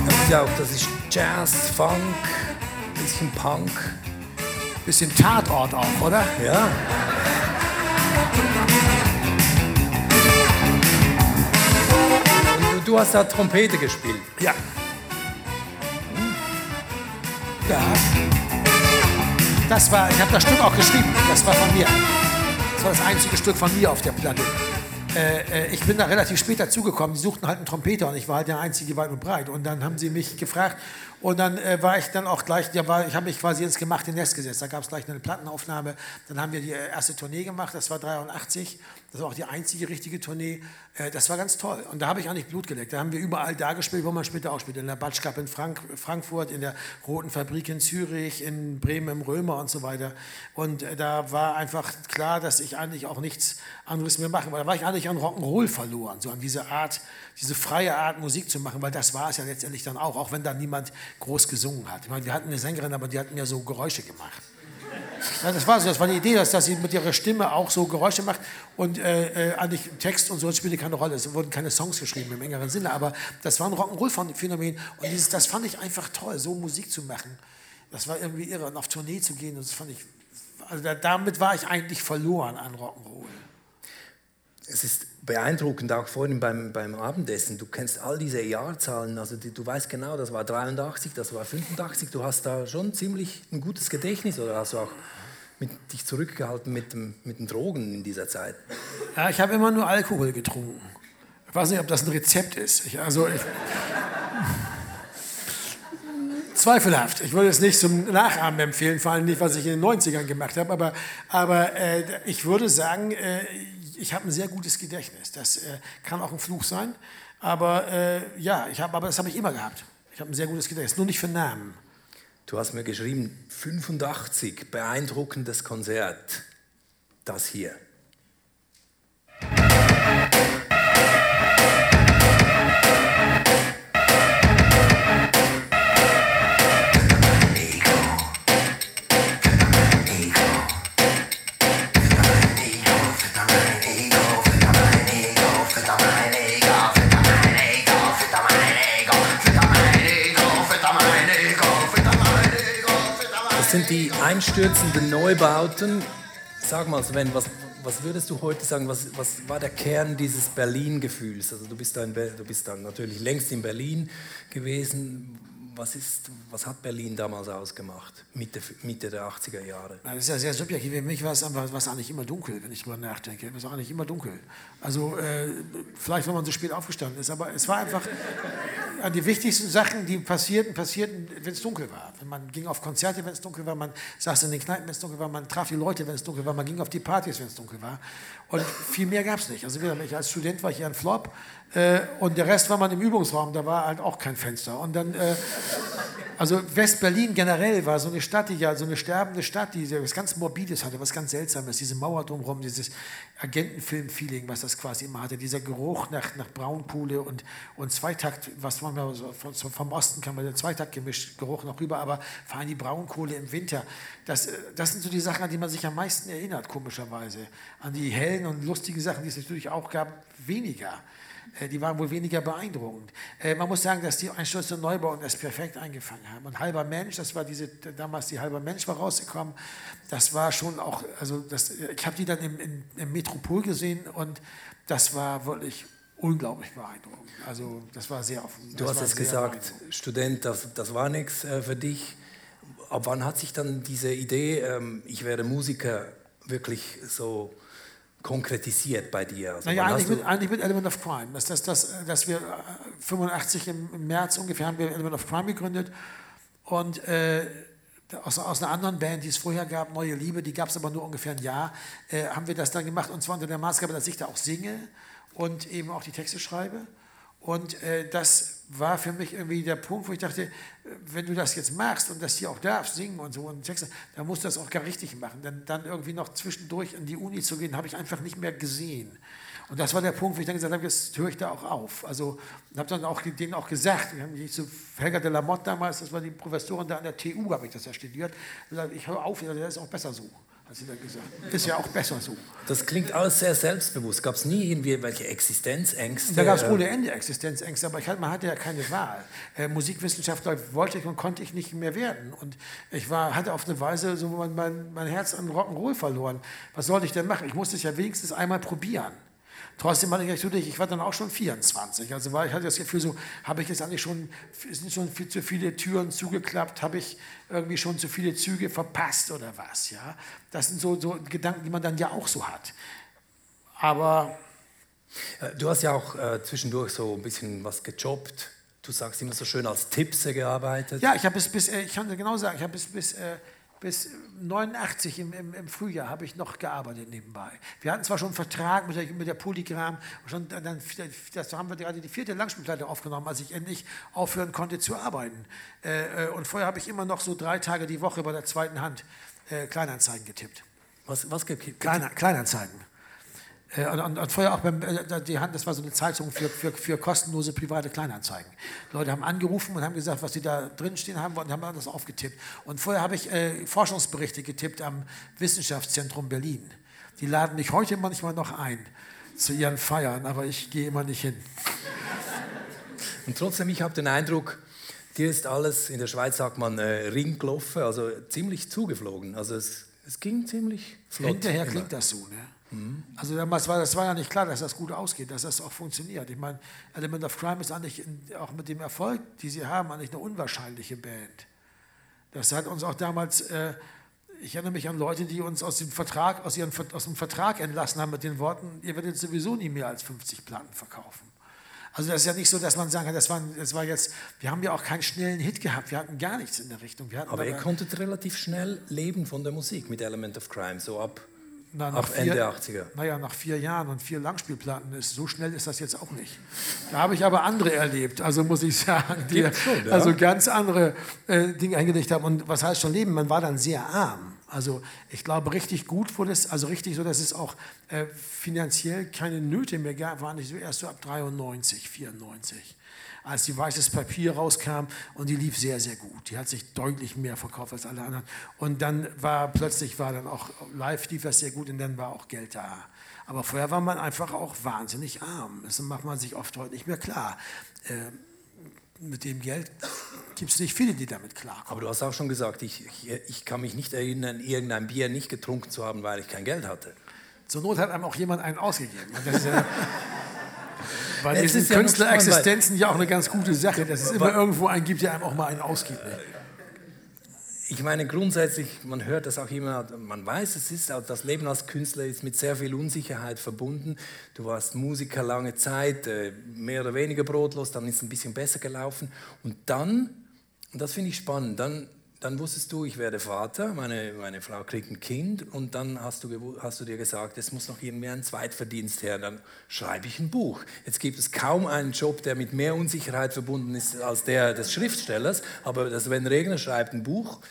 Das ist ja auch, das ist Jazz, Funk, bisschen Punk. Bisschen Tatort auch, oder? Ja. Und du, du hast da Trompete gespielt. Ja. Ja. Das war, ich habe das Stück auch geschrieben. Das war von mir. Das war das einzige Stück von mir auf der Platte. Äh, äh, ich bin da relativ spät dazugekommen. Die suchten halt einen Trompeter und ich war halt der Einzige weit und breit. Und dann haben sie mich gefragt und dann äh, war ich dann auch gleich, ja, war, ich habe mich quasi ins gemachte Nest gesetzt. Da gab es gleich eine Plattenaufnahme. Dann haben wir die äh, erste Tournee gemacht. Das war 83. Das war auch die einzige richtige Tournee. Äh, das war ganz toll. Und da habe ich eigentlich Blut geleckt. Da haben wir überall da gespielt, wo man später auch spielt. In der Batsch in Frank Frankfurt, in der Roten Fabrik in Zürich, in Bremen im Römer und so weiter. Und äh, da war einfach klar, dass ich eigentlich auch nichts anderes mehr machen wollte. Da war ich eigentlich an Rock'n'Roll verloren, so an diese Art, diese freie Art Musik zu machen, weil das war es ja letztendlich dann auch, auch wenn da niemand groß gesungen hat. Ich meine, wir hatten eine Sängerin, aber die hatten ja so Geräusche gemacht. Das war so, das war die Idee, dass, dass sie mit ihrer Stimme auch so Geräusche macht und äh, äh, eigentlich Text und so spielte keine Rolle. Es wurden keine Songs geschrieben im engeren Sinne, aber das war ein Rock'n'Roll-Phänomen und dieses, das fand ich einfach toll, so Musik zu machen. Das war irgendwie irre und auf Tournee zu gehen, das fand ich, also da, damit war ich eigentlich verloren an Rock'n'Roll. Es ist beeindruckend, auch vorhin beim, beim Abendessen. Du kennst all diese Jahrzahlen, also die, du weißt genau, das war 83, das war 85. Du hast da schon ziemlich ein gutes Gedächtnis oder hast du auch mit, dich zurückgehalten mit, dem, mit den Drogen in dieser Zeit? Ja, ich habe immer nur Alkohol getrunken. Ich weiß nicht, ob das ein Rezept ist. Ich, also ich, zweifelhaft. Ich würde es nicht zum Nachahmen empfehlen, vor allem nicht, was ich in den 90ern gemacht habe. Aber, aber äh, ich würde sagen, äh, ich habe ein sehr gutes Gedächtnis. Das äh, kann auch ein Fluch sein. Aber äh, ja, ich hab, aber das habe ich immer gehabt. Ich habe ein sehr gutes Gedächtnis, nur nicht für Namen. Du hast mir geschrieben, 85, beeindruckendes Konzert. Das hier. Einstürzenden Neubauten. Sag mal, Sven, was, was würdest du heute sagen, was, was war der Kern dieses Berlin-Gefühls? Also du bist, da in Be- du bist dann natürlich längst in Berlin gewesen. Was, ist, was hat Berlin damals ausgemacht, Mitte, Mitte der 80er Jahre? Das ist ja sehr subjektiv. Für mich war es einfach, war es eigentlich immer dunkel, wenn ich drüber nachdenke. Es war eigentlich immer dunkel. Also äh, vielleicht, wenn man so spät aufgestanden ist, aber es war einfach äh, die wichtigsten Sachen, die passierten, passierten, wenn es dunkel war. Man ging auf Konzerte, wenn es dunkel war, man saß in den Kneipen, wenn es dunkel war, man traf die Leute, wenn es dunkel war, man ging auf die Partys, wenn es dunkel war. Und viel mehr gab es nicht. Also als Student war ich hier ein Flop äh, und der Rest war man im Übungsraum, da war halt auch kein Fenster. Und dann äh, also West-Berlin generell war so eine Stadt, die ja so eine sterbende Stadt, die was ganz Morbides hatte, was ganz Seltsames, diese Mauer drumherum, dieses Agentenfilm-Feeling, was das quasi immer hatte, dieser Geruch nach, nach Braunkohle und, und Zweitakt, was manchmal so so vom Osten kam, der Zweitakt gemischt, Geruch noch rüber, aber vor allem die Braunkohle im Winter, das, äh, das sind so die Sachen, an die man sich am meisten erinnert, komischerweise. An die hellen und lustigen Sachen, die es natürlich auch gab, weniger. Äh, Die waren wohl weniger beeindruckend. Äh, Man muss sagen, dass die Einstürze und Neubauten das perfekt eingefangen haben. Und halber Mensch, das war diese, damals die halber Mensch war rausgekommen, das war schon auch, also das, ich habe die dann im, im, im Metropol gesehen und das war wirklich unglaublich beeindruckend. Also das war sehr offen. Du hast es gesagt, Student, das, das war nichts äh, für dich. Ab wann hat sich dann diese Idee, ähm, ich werde Musiker, wirklich so konkretisiert bei dir? Also Naja, eigentlich mit, eigentlich mit Element of Crime. Das, das, das, dass wir äh, 85 im, im März ungefähr haben wir Element of Crime gegründet und äh, aus, aus einer anderen Band, die es vorher gab, Neue Liebe, die gab es aber nur ungefähr ein Jahr, äh, haben wir das dann gemacht und zwar unter der Maßgabe, dass ich da auch singe und eben auch die Texte schreibe. Und äh, das war für mich irgendwie der Punkt, wo ich dachte, äh, wenn du das jetzt machst und das hier auch darfst, singen und so und Texte, dann musst du das auch gar richtig machen. Dann, dann irgendwie noch zwischendurch in die Uni zu gehen, habe ich einfach nicht mehr gesehen. Und das war der Punkt, wo ich dann gesagt habe, jetzt höre ich da auch auf. Also habe dann auch denen auch gesagt, ich habe mich zu Helga de la Motte damals, das war die Professorin da an der TU, habe ich das ja studiert, gesagt, ich höre auf, das ist auch besser so, hat sie dann gesagt. Ist ja auch besser so. Das klingt alles sehr selbstbewusst. Gab es nie irgendwie welche Existenzängste? Da gab es ohne Ende Existenzängste, aber ich hatte, man hatte ja keine Wahl. Äh, Musikwissenschaftler wollte ich und konnte ich nicht mehr werden. Und ich war, hatte auf eine Weise so mein, mein, mein Herz an Rock'n'Roll verloren. Was sollte ich denn machen? Ich musste es ja wenigstens einmal probieren. Trotzdem hatte ich natürlich, ich war dann auch schon 24. Also war, ich hatte das Gefühl, so habe ich jetzt eigentlich schon, sind schon viel zu viele Türen zugeklappt, habe ich irgendwie schon zu viele Züge verpasst oder was. Ja? Das sind so, so Gedanken, die man dann ja auch so hat. Aber Äh, Du hast ja auch äh, zwischendurch so ein bisschen was gejobbt. Du sagst immer so schön als Tippse gearbeitet. Ja, ich habe bis, bis äh, ich kann dir genau sagen, ich habe bis, bis, äh, bis 89 im, im, im Frühjahr habe ich noch gearbeitet nebenbei. Wir hatten zwar schon einen Vertrag mit der, mit der Polygram, schon dann, das haben wir gerade die vierte Langspielplatte aufgenommen, als ich endlich aufhören konnte zu arbeiten. Äh, äh, und vorher habe ich immer noch so drei Tage die Woche bei der zweiten Hand äh, Kleinanzeigen getippt. Was, was gibt Kleiner, Kleinanzeigen. Äh, Und, und, und vorher auch beim, äh, die Hand, das war so eine Zeitung für, für, für kostenlose private Kleinanzeigen. Leute haben angerufen und haben gesagt, was sie da drin stehen haben wollten, haben das aufgetippt. Und vorher habe ich äh, Forschungsberichte getippt am Wissenschaftszentrum Berlin. Die laden mich heute manchmal noch ein zu ihren Feiern, aber ich gehe immer nicht hin. Und trotzdem, ich habe den Eindruck, dir ist alles, in der Schweiz sagt man, äh, Ring gelaufen, also ziemlich zugeflogen. Also es, es ging ziemlich flott. Hinterher immer. klingt das so. Ne? Also damals war das war ja nicht klar, dass das gut ausgeht, dass das auch funktioniert. Ich meine, Element of Crime ist eigentlich auch mit dem Erfolg, die sie haben, eigentlich eine unwahrscheinliche Band. Das hat uns auch damals, äh, ich erinnere mich an Leute, die uns aus dem Vertrag, aus, ihren, aus dem Vertrag entlassen haben mit den Worten, ihr werdet sowieso nie mehr als 50 Platten verkaufen. Also das ist ja nicht so, dass man sagen kann, das war, das war jetzt, wir haben ja auch keinen schnellen Hit gehabt, wir hatten gar nichts in der Richtung. Aber ihr konntet relativ schnell leben von der Musik mit Element of Crime, so ab, Na, ab Ende 80er. Naja, nach vier Jahren und vier Langspielplatten ist so schnell ist das jetzt auch nicht. Da habe ich aber andere erlebt, also muss ich sagen, die schon, ja. also ganz andere äh, Dinge eingelegt haben. Und was heißt schon leben? Man war dann sehr arm. Also ich glaube richtig gut wurde es, also richtig so, dass es auch äh, finanziell keine Nöte mehr gab, war nicht so erst so ab 93, 94 als die Weißes Papier rauskam und die lief sehr, sehr gut. Die hat sich deutlich mehr verkauft als alle anderen. Und dann war plötzlich war dann auch live lief das sehr gut und dann war auch Geld da. Aber vorher war man einfach auch wahnsinnig arm. Das macht man sich oft heute nicht mehr klar. Äh, mit dem Geld gibt es nicht viele, die damit klarkommen. Aber du hast auch schon gesagt, ich, ich, ich kann mich nicht erinnern, irgendein Bier nicht getrunken zu haben, weil ich kein Geld hatte. Zur Not hat einem auch jemand einen ausgegeben. Ja bei Es diesen ja Künstlerexistenzen ja auch eine ganz gute Sache, dass es immer irgendwo einen gibt, der einem auch mal einen ausgibt. Ne? Ich meine, grundsätzlich, man hört das auch immer, man weiß, es ist, auch das Leben als Künstler ist mit sehr viel Unsicherheit verbunden. Du warst Musiker lange Zeit, äh, mehr oder weniger brotlos, dann ist es ein bisschen besser gelaufen. Und dann, und das finde ich spannend, dann, dann wusstest du, ich werde Vater, meine, meine Frau kriegt ein Kind und dann hast du, hast du dir gesagt, es muss noch irgendwie ein Zweitverdienst her, dann schreibe ich ein Buch. Jetzt gibt es kaum einen Job, der mit mehr Unsicherheit verbunden ist als der des Schriftstellers, aber das Sven Regner schreibt ein Buch,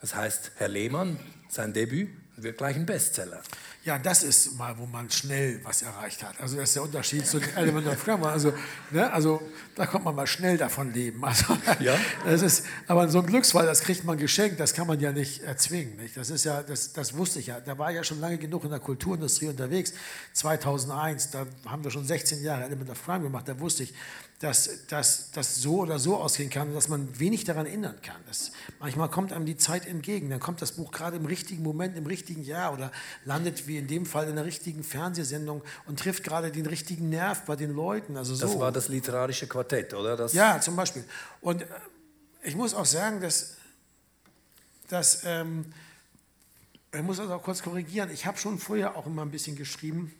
das heißt Herr Lehmann, sein Debüt, wird gleich ein Bestseller. Ja, das ist mal, wo man schnell was erreicht hat. Also das ist der Unterschied zu Element of Grammar. Also, ne, also da kommt man mal schnell davon leben. Also, Ja. das ist, aber so ein Glücksfall, das kriegt man geschenkt, das kann man ja nicht erzwingen. Nicht? Das ist ja, das, das wusste ich ja. Da war ich ja schon lange genug in der Kulturindustrie unterwegs. 2001, da haben wir schon 16 Jahre Element of Crime gemacht. Da wusste ich, dass dass das so oder so ausgehen kann, dass man wenig daran ändern kann. Das, manchmal kommt einem die Zeit entgegen. Dann kommt das Buch gerade im richtigen Moment, im richtigen Jahr oder landet wie in dem Fall in der richtigen Fernsehsendung und trifft gerade den richtigen Nerv bei den Leuten. Also so. Das war das literarische Quartett, oder? Das, Ja, zum Beispiel. Und äh, ich muss auch sagen, dass, dass ähm, ich muss das auch kurz korrigieren. Ich habe schon vorher auch immer ein bisschen geschrieben,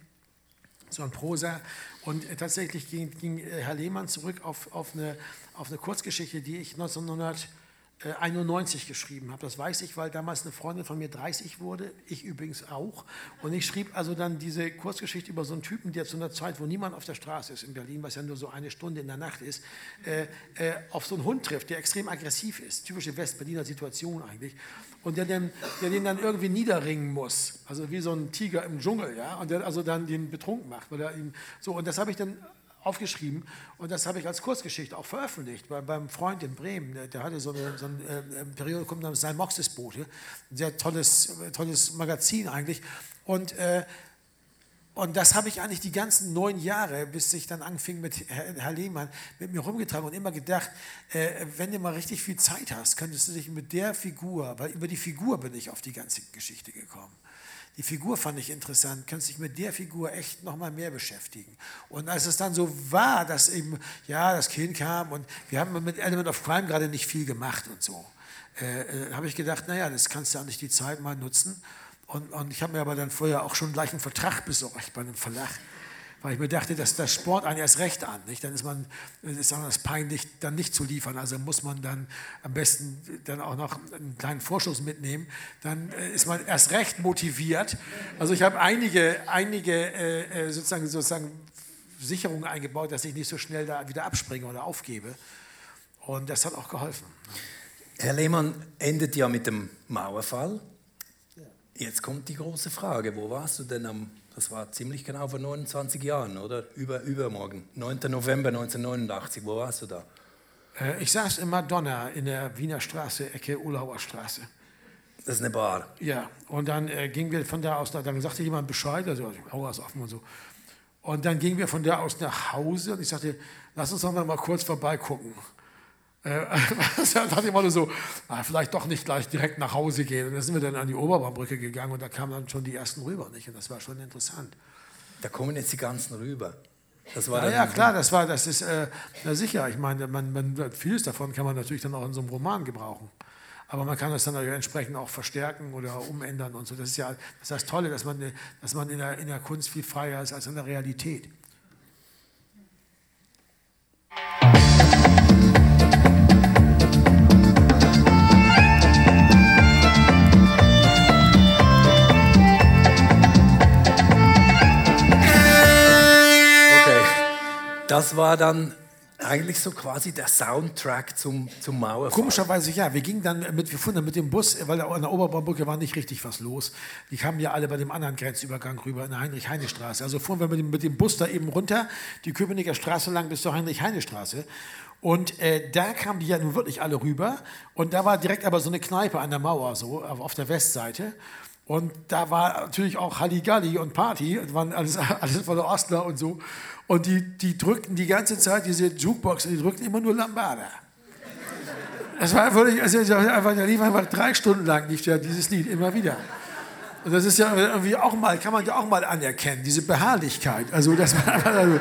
so ein Prosa. Und äh, tatsächlich ging, ging äh, Herr Lehmann zurück auf, auf, eine, auf eine Kurzgeschichte, die ich 1991 geschrieben habe. Das weiß ich, weil damals eine Freundin von mir 30 wurde, ich übrigens auch. Und ich schrieb also dann diese Kurzgeschichte über so einen Typen, der zu einer Zeit, wo niemand auf der Straße ist in Berlin, was ja nur so eine Stunde in der Nacht ist, äh, äh, auf so einen Hund trifft, der extrem aggressiv ist. Typische Westberliner Situation eigentlich. Und der, den, der den dann irgendwie niederringen muss. Also wie so ein Tiger im Dschungel, ja. Und der also dann den betrunken macht. Weil er ihn, so, und das habe ich dann aufgeschrieben und das habe ich als Kurzgeschichte auch veröffentlicht bei, beim Freund in Bremen. Der, der hatte so, eine, so ein äh, Periodikum namens Sein Moxesbote. Ein sehr tolles, äh, tolles Magazin eigentlich. Und, äh, und das habe ich eigentlich die ganzen neun Jahre, bis ich dann anfing mit Herr, Herr Lehmann, mit mir rumgetragen und immer gedacht, äh, wenn du mal richtig viel Zeit hast, könntest du dich mit der Figur, weil über die Figur bin ich auf die ganze Geschichte gekommen. Die Figur fand ich interessant, kannst dich mit der Figur echt noch mal mehr beschäftigen. Und als es dann so war, dass eben, ja, das Kind kam und wir haben mit Element of Crime gerade nicht viel gemacht und so, äh, äh, habe ich gedacht, naja, das kannst du auch nicht die Zeit mal nutzen. Und, und ich habe mir aber dann vorher auch schon gleich einen Vertrag besorgt bei einem Verlag, weil ich mir dachte, dass das Sport einen erst recht an. Nicht? Dann ist man, ist das peinlich, dann nicht zu liefern. Also muss man dann am besten dann auch noch einen kleinen Vorschuss mitnehmen. Dann äh, ist man erst recht motiviert. Also ich habe einige, einige äh, äh, sozusagen, sozusagen Sicherungen eingebaut, dass ich nicht so schnell da wieder abspringe oder aufgebe. Und das hat auch geholfen. Herr Lehmann endet ja mit dem Mauerfall. Jetzt kommt die große Frage, wo warst du denn am, das war ziemlich genau vor 29 Jahren, oder? Über, übermorgen, 9. November 1989, wo warst du da? Äh, ich saß in Madonna in der Wiener Straße, Ecke Ulauer Straße. Das ist eine Bar. Ja, und dann äh, gingen wir von da aus, dann sagte jemand Bescheid, also Auer ist offen und so. Und dann gingen wir von da aus nach Hause und ich sagte, lass uns doch mal kurz vorbeigucken. Äh, das hatte ich mal so, ah, vielleicht doch nicht gleich direkt nach Hause gehen. Und dann sind wir dann an die Oberbaumbrücke gegangen und da kamen dann schon die ersten rüber. Nicht? Und das war schon interessant. Da kommen jetzt die ganzen rüber. Das war Ja, klar, das war, das ist, äh, na sicher, ich meine, man, man, vieles davon kann man natürlich dann auch in so einem Roman gebrauchen. Aber man kann das dann entsprechend auch verstärken oder umändern und so. Das ist ja das, ist das Tolle, dass man, äh, dass man in, der, in der Kunst viel freier ist als in der Realität. Das war dann eigentlich so quasi der Soundtrack zum, zum Mauerfall. Komischerweise ja, wir gingen dann mit, wir fuhren dann mit dem Bus, weil an der Oberbaumbrücke war nicht richtig was los. Die kamen ja alle bei dem anderen Grenzübergang rüber in der Heinrich-Heine-Straße. Also fuhren wir mit dem, mit dem Bus da eben runter, die Köpenicker Straße lang bis zur Heinrich-Heine-Straße. Und äh, da kamen die ja nun wirklich alle rüber. Und da war direkt aber so eine Kneipe an der Mauer, so auf auf der Westseite. Und da war natürlich auch Halligalli und Party, und waren alles, alles voller Ostler und so. Und die, die drückten die ganze Zeit diese Jukebox, die drückten immer nur Lambada. Das war wirklich, also einfach, der lief einfach drei Stunden lang, lief ja dieses Lied immer wieder. Und das ist ja irgendwie auch mal, kann man ja auch mal anerkennen, diese Beharrlichkeit. Also das war einfach, also,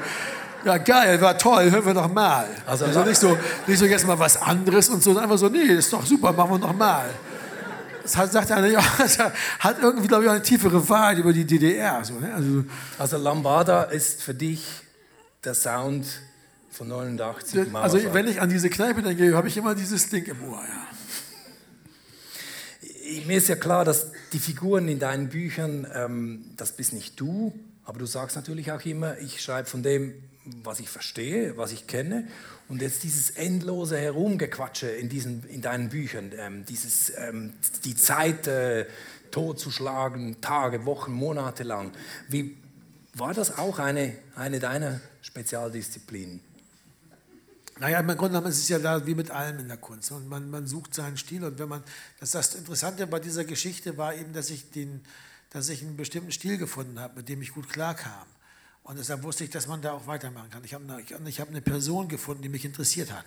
ja geil, war toll, hören wir noch mal. Also- Also, nicht, so, nicht so jetzt mal was anderes und so, sondern einfach so, nee, ist doch super, machen wir noch mal. Das hat, sagt einer, ja, hat irgendwie, glaube ich, auch eine tiefere Wahrheit über die DDR. So, ne? also, Also Lambada ist für dich der Sound von 89 also Mauerfall. wenn ich an diese Kneipe denke, habe ich immer dieses Ding im Ohr. Ja. Mir ist ja klar, dass die Figuren in deinen Büchern, ähm, das bist nicht du, aber du sagst natürlich auch immer, ich schreibe von dem, was ich verstehe, was ich kenne. Und jetzt dieses endlose Herumgequatsche in, diesen, in deinen Büchern, ähm, dieses, ähm, die Zeit äh, totzuschlagen, Tage, Wochen, Monate lang. Wie, war das auch eine, eine deiner Spezialdisziplinen? Naja, im Grunde genommen ist es ja da wie mit allem in der Kunst. Und man, man sucht seinen Stil. Und wenn man, das, das Interessante bei dieser Geschichte war eben, dass ich, den, dass ich einen bestimmten Stil gefunden habe, mit dem ich gut klarkam. Und deshalb wusste ich, dass man da auch weitermachen kann. Ich habe eine, habe eine Person gefunden, die mich interessiert hat.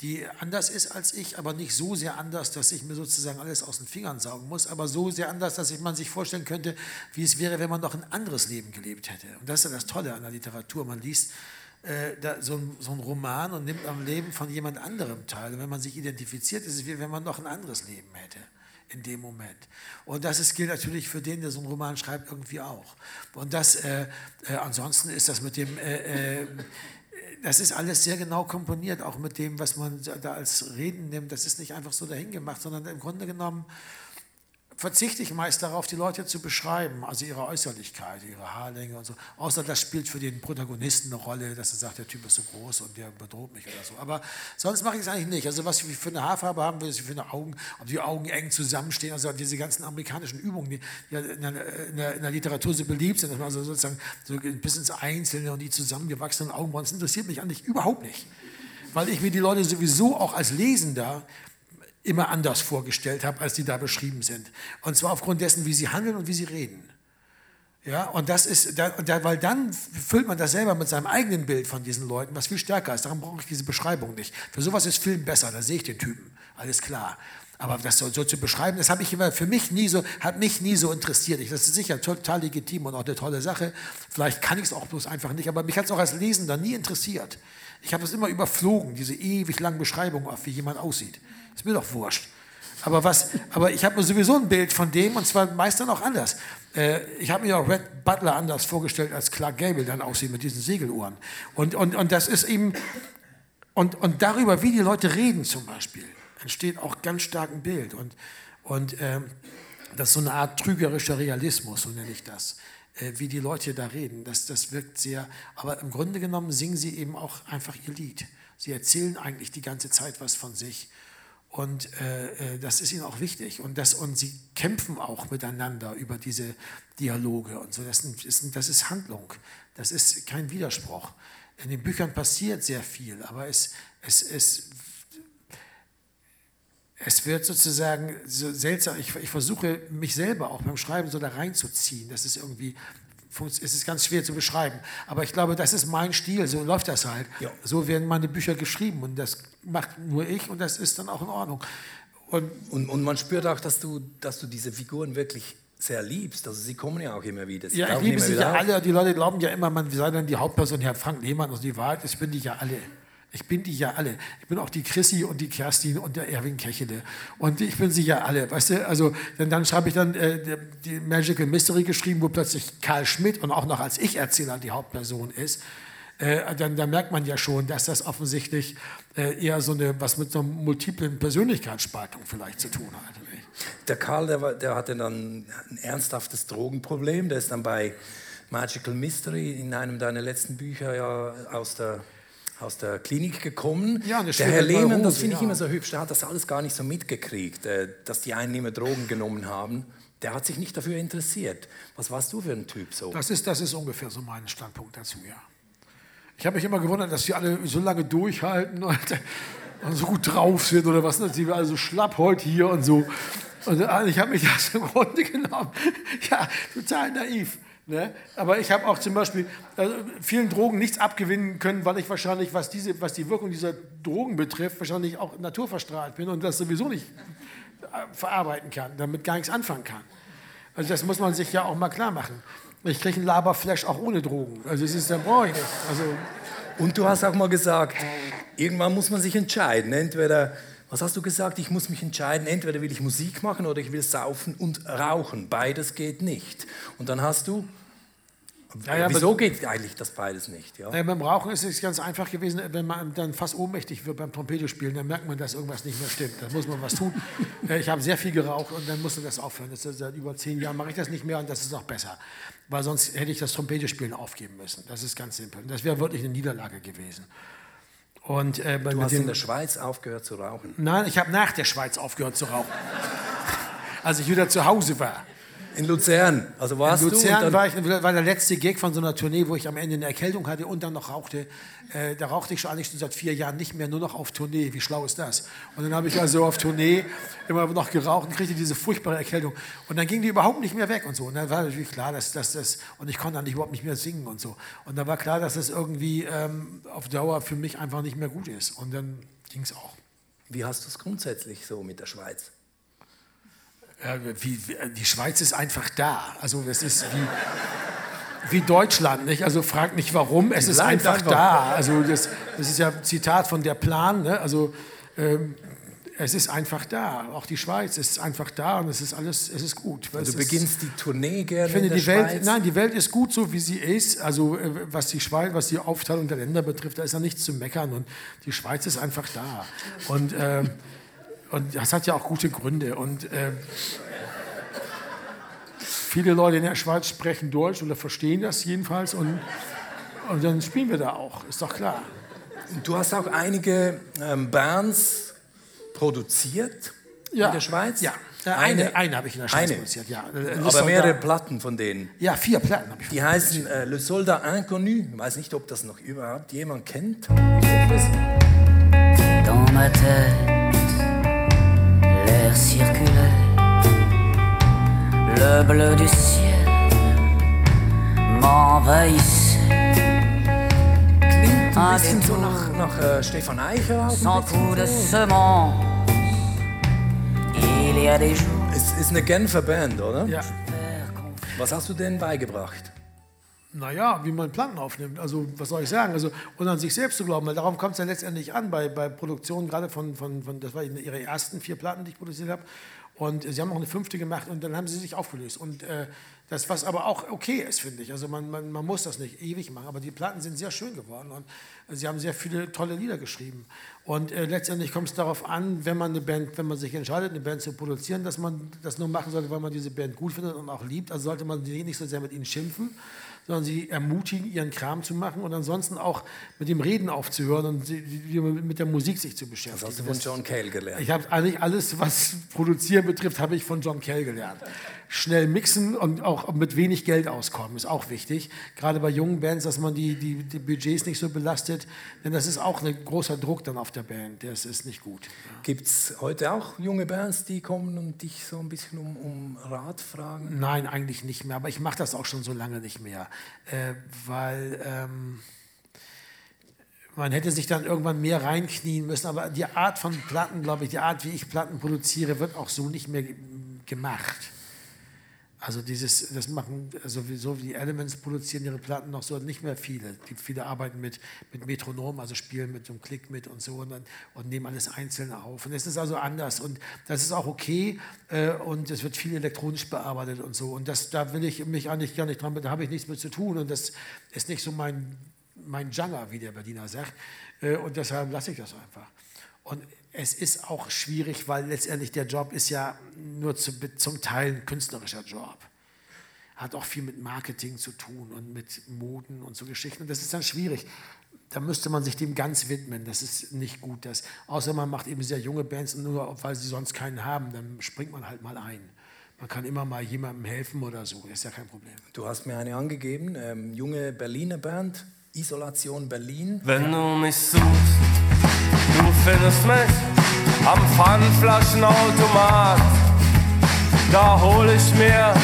Die anders ist als ich, aber nicht so sehr anders, dass ich mir sozusagen alles aus den Fingern saugen muss, aber so sehr anders, dass ich, man sich vorstellen könnte, wie es wäre, wenn man noch ein anderes Leben gelebt hätte. Und das ist ja das Tolle an der Literatur. Man liest äh, da, so, so einen Roman und nimmt am Leben von jemand anderem teil. Und wenn man sich identifiziert, ist es wie wenn man noch ein anderes Leben hätte in dem Moment. Und das ist, gilt natürlich für den, der so einen Roman schreibt, irgendwie auch. Und das, äh, äh, ansonsten ist das mit dem, äh, äh, das ist alles sehr genau komponiert, auch mit dem, was man da als Reden nimmt. Das ist nicht einfach so dahingemacht, sondern im Grunde genommen verzichte ich meist darauf, die Leute zu beschreiben, also ihre Äußerlichkeit, ihre Haarlänge und so. Außer das spielt für den Protagonisten eine Rolle, dass er sagt, der Typ ist so groß und der bedroht mich oder so. Aber sonst mache ich es eigentlich nicht. Also was ich für eine Haarfarbe haben will, was ich für eine Augen, ob die Augen eng zusammenstehen, also diese ganzen amerikanischen Übungen, die ja in der, in der, in der Literatur so beliebt sind, dass man also sozusagen so bis ins Einzelne und die zusammengewachsenen Augenbrauen, das interessiert mich eigentlich überhaupt nicht. Weil ich mir die Leute sowieso auch als Lesender immer anders vorgestellt habe, als die da beschrieben sind. Und zwar aufgrund dessen, wie sie handeln und wie sie reden. Ja, und das ist, da, weil dann füllt man das selber mit seinem eigenen Bild von diesen Leuten, was viel stärker ist. Darum brauche ich diese Beschreibung nicht. Für sowas ist Film besser, da sehe ich den Typen, alles klar. Aber das so, so zu beschreiben, das habe ich immer für mich nie so, hat mich nie so interessiert. Ich, das ist sicher total legitim und auch eine tolle Sache. Vielleicht kann ich es auch bloß einfach nicht, aber mich hat es auch als Lesender nie interessiert. Ich habe es immer überflogen, diese ewig langen Beschreibungen, wie jemand aussieht. Ist mir doch wurscht. Aber, was, aber ich habe sowieso ein Bild von dem und zwar meist dann auch anders. Äh, ich habe mir auch Red Butler anders vorgestellt, als Clark Gable dann aussieht mit diesen Segeluhren. Und, und, und das ist eben, und, und darüber, wie die Leute reden zum Beispiel, entsteht auch ganz stark ein Bild. Und, und ähm, das ist so eine Art trügerischer Realismus, so nenne ich das. Äh, wie die Leute da reden, das, das wirkt sehr, aber im Grunde genommen singen sie eben auch einfach ihr Lied. Sie erzählen eigentlich die ganze Zeit was von sich. Und äh, äh, das ist ihnen auch wichtig. Und, das, und sie kämpfen auch miteinander über diese Dialoge und so. Das ist, das ist Handlung. Das ist kein Widerspruch. In den Büchern passiert sehr viel, aber es, es, es, es wird sozusagen so seltsam. Ich, ich versuche mich selber auch beim Schreiben so da reinzuziehen. Das ist irgendwie es ist ganz schwer zu beschreiben. Aber ich glaube, das ist mein Stil, so läuft das halt. Ja. So werden meine Bücher geschrieben und das macht nur ich und das ist dann auch in Ordnung. Und, Und, und man spürt auch, dass du, dass du diese Figuren wirklich sehr liebst. Also sie kommen ja auch immer wieder. Sie ja, ich liebe sie ja auf. alle. Die Leute glauben ja immer, man sei dann die Hauptperson, Herr Frank Lehmann. Also die Wahrheit ist, bin die ja alle. Ich bin die ja alle. Ich bin auch die Chrissy und die Kerstin und der Erwin Kechele. Und ich bin sie ja alle, weißt du? Also dann, dann schreibe ich dann äh, die, Magical Mystery geschrieben, wo plötzlich Karl Schmidt und auch noch als Ich-Erzähler die Hauptperson ist. Äh, dann, dann merkt man ja schon, dass das offensichtlich eher so eine, was mit so einer multiplen Persönlichkeitsspaltung vielleicht zu tun hat. nicht? Der Karl, der, war- der hatte dann ein ernsthaftes Drogenproblem. Der ist dann bei Magical Mystery in einem deiner letzten Bücher ja aus der, aus der Klinik gekommen. Ja, eine der Herr Lehmann, das finde ich ja. immer so hübsch, der hat das alles gar nicht so mitgekriegt, äh, dass die einen immer Drogen genommen haben. Der hat sich nicht dafür interessiert. Was warst du für ein Typ so? Das ist, das ist ungefähr so mein Standpunkt dazu, ja. Ich habe mich immer gewundert, dass sie alle so lange durchhalten und, und so gut drauf sind oder was, sind wir also schlapp heute hier und so. Und äh, ich habe mich das im Grunde genommen, ja, total naiv. Ne? Aber ich habe auch zum Beispiel also vielen Drogen nichts abgewinnen können, weil ich wahrscheinlich, was, diese, was die Wirkung dieser Drogen betrifft, wahrscheinlich auch naturverstrahlt bin und das sowieso nicht äh, verarbeiten kann, damit gar nichts anfangen kann. Also das muss man sich ja auch mal klar machen. Ich kriege einen Laberflash auch ohne Drogen. Also es ist, da brauche ich nicht. Also Und du hast auch mal gesagt, irgendwann muss man sich entscheiden. Entweder, was hast du gesagt? Ich muss mich entscheiden, entweder will ich Musik machen oder ich will saufen und rauchen. Beides geht nicht. Und dann hast du, Ja, ja, wieso geht eigentlich das beides nicht? Ja? Ja, beim Rauchen ist es ganz einfach gewesen, wenn man dann fast ohnmächtig wird beim Trompete spielen, dann merkt man, dass irgendwas nicht mehr stimmt. Da muss man was tun. Äh, ich habe sehr viel geraucht und dann musste das aufhören. Das ist, seit über zehn Jahren mache ich das nicht mehr und das ist auch besser. Weil sonst hätte ich das Trompete spielen aufgeben müssen. Das ist ganz simpel. Das wäre wirklich eine Niederlage gewesen. Und, äh, Du hast in der Schweiz aufgehört zu rauchen. Nein, ich habe nach der Schweiz aufgehört zu rauchen. Als ich wieder zu Hause war. In Luzern, also warst in du Luzern und dann- war, ich, war der letzte Gig von so einer Tournee, wo ich am Ende eine Erkältung hatte und dann noch rauchte. Äh, da rauchte ich schon eigentlich schon seit vier Jahren nicht mehr, nur noch auf Tournee. Wie schlau ist das? Und dann habe ich also auf Tournee immer noch geraucht und kriegte diese furchtbare Erkältung. Und dann ging die überhaupt nicht mehr weg und so. Und dann war natürlich klar, dass das, und ich konnte dann überhaupt nicht mehr singen und so. Und dann war klar, dass das irgendwie ähm, auf Dauer für mich einfach nicht mehr gut ist. Und dann ging es auch. Wie hast du es grundsätzlich so mit der Schweiz? Wie, wie, die Schweiz ist einfach da. Also es ist wie, wie Deutschland, nicht? Also frag nicht warum, es ist Bleibt einfach, einfach. da. Also das, das ist ja ein Zitat von der Plan. Ne? Also ähm, es ist einfach da. Auch die Schweiz ist einfach da und es ist alles, es ist gut. Du Es ist- beginnst die Tournee gerne ich finde, die Welt, Schweiz. nein, die Welt ist gut so, wie sie ist. Also äh, was die Schweiz, was die Aufteilung der Länder betrifft, da ist ja nichts zu meckern und die Schweiz ist einfach da. Und, ähm, und das hat ja auch gute Gründe. Und ähm, viele Leute in der Schweiz sprechen Deutsch oder verstehen das jedenfalls und, und dann spielen wir da auch, ist doch klar. Du hast auch einige ähm, Bands produziert Ja. in der Schweiz? Ja. Äh, eine- eine habe ich in der Schweiz eine. produziert, ja. Äh, Le Aber Soldat. mehrere Platten von denen. Ja, vier Platten habe ich. Die heißen äh, Le Soldat Inconnu. Ich weiß nicht, ob das noch überhaupt jemand kennt. Dans ma tête, l'air circulait, le bleu du ciel m'envahissait. Un bisschen so nach, nach äh, Stefan Eicher. sans coup de semence, il y a des jours. Es ist eine Genfer Band, oder? Ja. Was hast du denn beigebracht? Naja, wie man Platten aufnimmt. Also, was soll ich sagen? Also, und an sich selbst zu glauben, weil darauf kommt es ja letztendlich an, bei, bei Produktionen, gerade von, von, von, das waren ihre ersten vier Platten, die ich produziert habe. Und sie haben noch eine fünfte gemacht und dann haben sie sich aufgelöst. Und äh, das, was aber auch okay ist, finde ich. Also, man, man, man muss das nicht ewig machen, aber die Platten sind sehr schön geworden und sie haben sehr viele tolle Lieder geschrieben. Und äh, letztendlich kommt es darauf an, wenn man eine Band, wenn man sich entscheidet, eine Band zu produzieren, dass man das nur machen sollte, weil man diese Band gut findet und auch liebt. Also sollte man nicht so sehr mit ihnen schimpfen, sondern sie ermutigen, ihren Kram zu machen und ansonsten auch mit dem Reden aufzuhören und mit der Musik sich zu beschäftigen. Das hast du von John Cale gelernt. Ich habe eigentlich alles, was Produzieren betrifft, habe ich von John Cale gelernt. Schnell mixen und auch mit wenig Geld auskommen, ist auch wichtig. Gerade bei jungen Bands, dass man die, die, die Budgets nicht so belastet, denn das ist auch ein großer Druck dann auf der Band. Das ist nicht gut. Gibt es heute auch junge Bands, die kommen und dich so ein bisschen um, um Rat fragen? Nein, eigentlich nicht mehr. Aber ich mache das auch schon so lange nicht mehr, äh, weil ähm, man hätte sich dann irgendwann mehr reinknien müssen. Aber die Art von Platten, glaube ich, die Art, wie ich Platten produziere, wird auch so nicht mehr ge- gemacht. Also dieses, das machen, also wie- so wie die Elements produzieren ihre Platten noch so nicht mehr viele. Die, viele arbeiten mit, mit Metronom, also spielen mit so einem Klick mit und so und, dann, und nehmen alles einzeln auf. Und es ist also anders und das ist auch okay äh, und es wird viel elektronisch bearbeitet und so. Und das, da will ich mich eigentlich gar nicht dran, da habe ich nichts mit zu tun und das ist nicht so mein, mein Genre, wie der Berliner sagt. Äh, und deshalb lasse ich das einfach. Und es ist auch schwierig, weil letztendlich der Job ist ja nur zu, zum Teil ein künstlerischer Job. Hat auch viel mit Marketing zu tun und mit Moden und so Geschichten. Und das ist dann schwierig. Da müsste man sich dem ganz widmen. Das ist nicht gut. Das, außer man macht eben sehr junge Bands und nur, weil sie sonst keinen haben, dann springt man halt mal ein. Man kann immer mal jemandem helfen oder so. Das ist ja kein Problem. Du hast mir eine angegeben, ähm, junge Berliner Band, Isolation Berlin. Wenn du mich suchst, findest mich am Pfandflaschenautomat. Da hol ich mir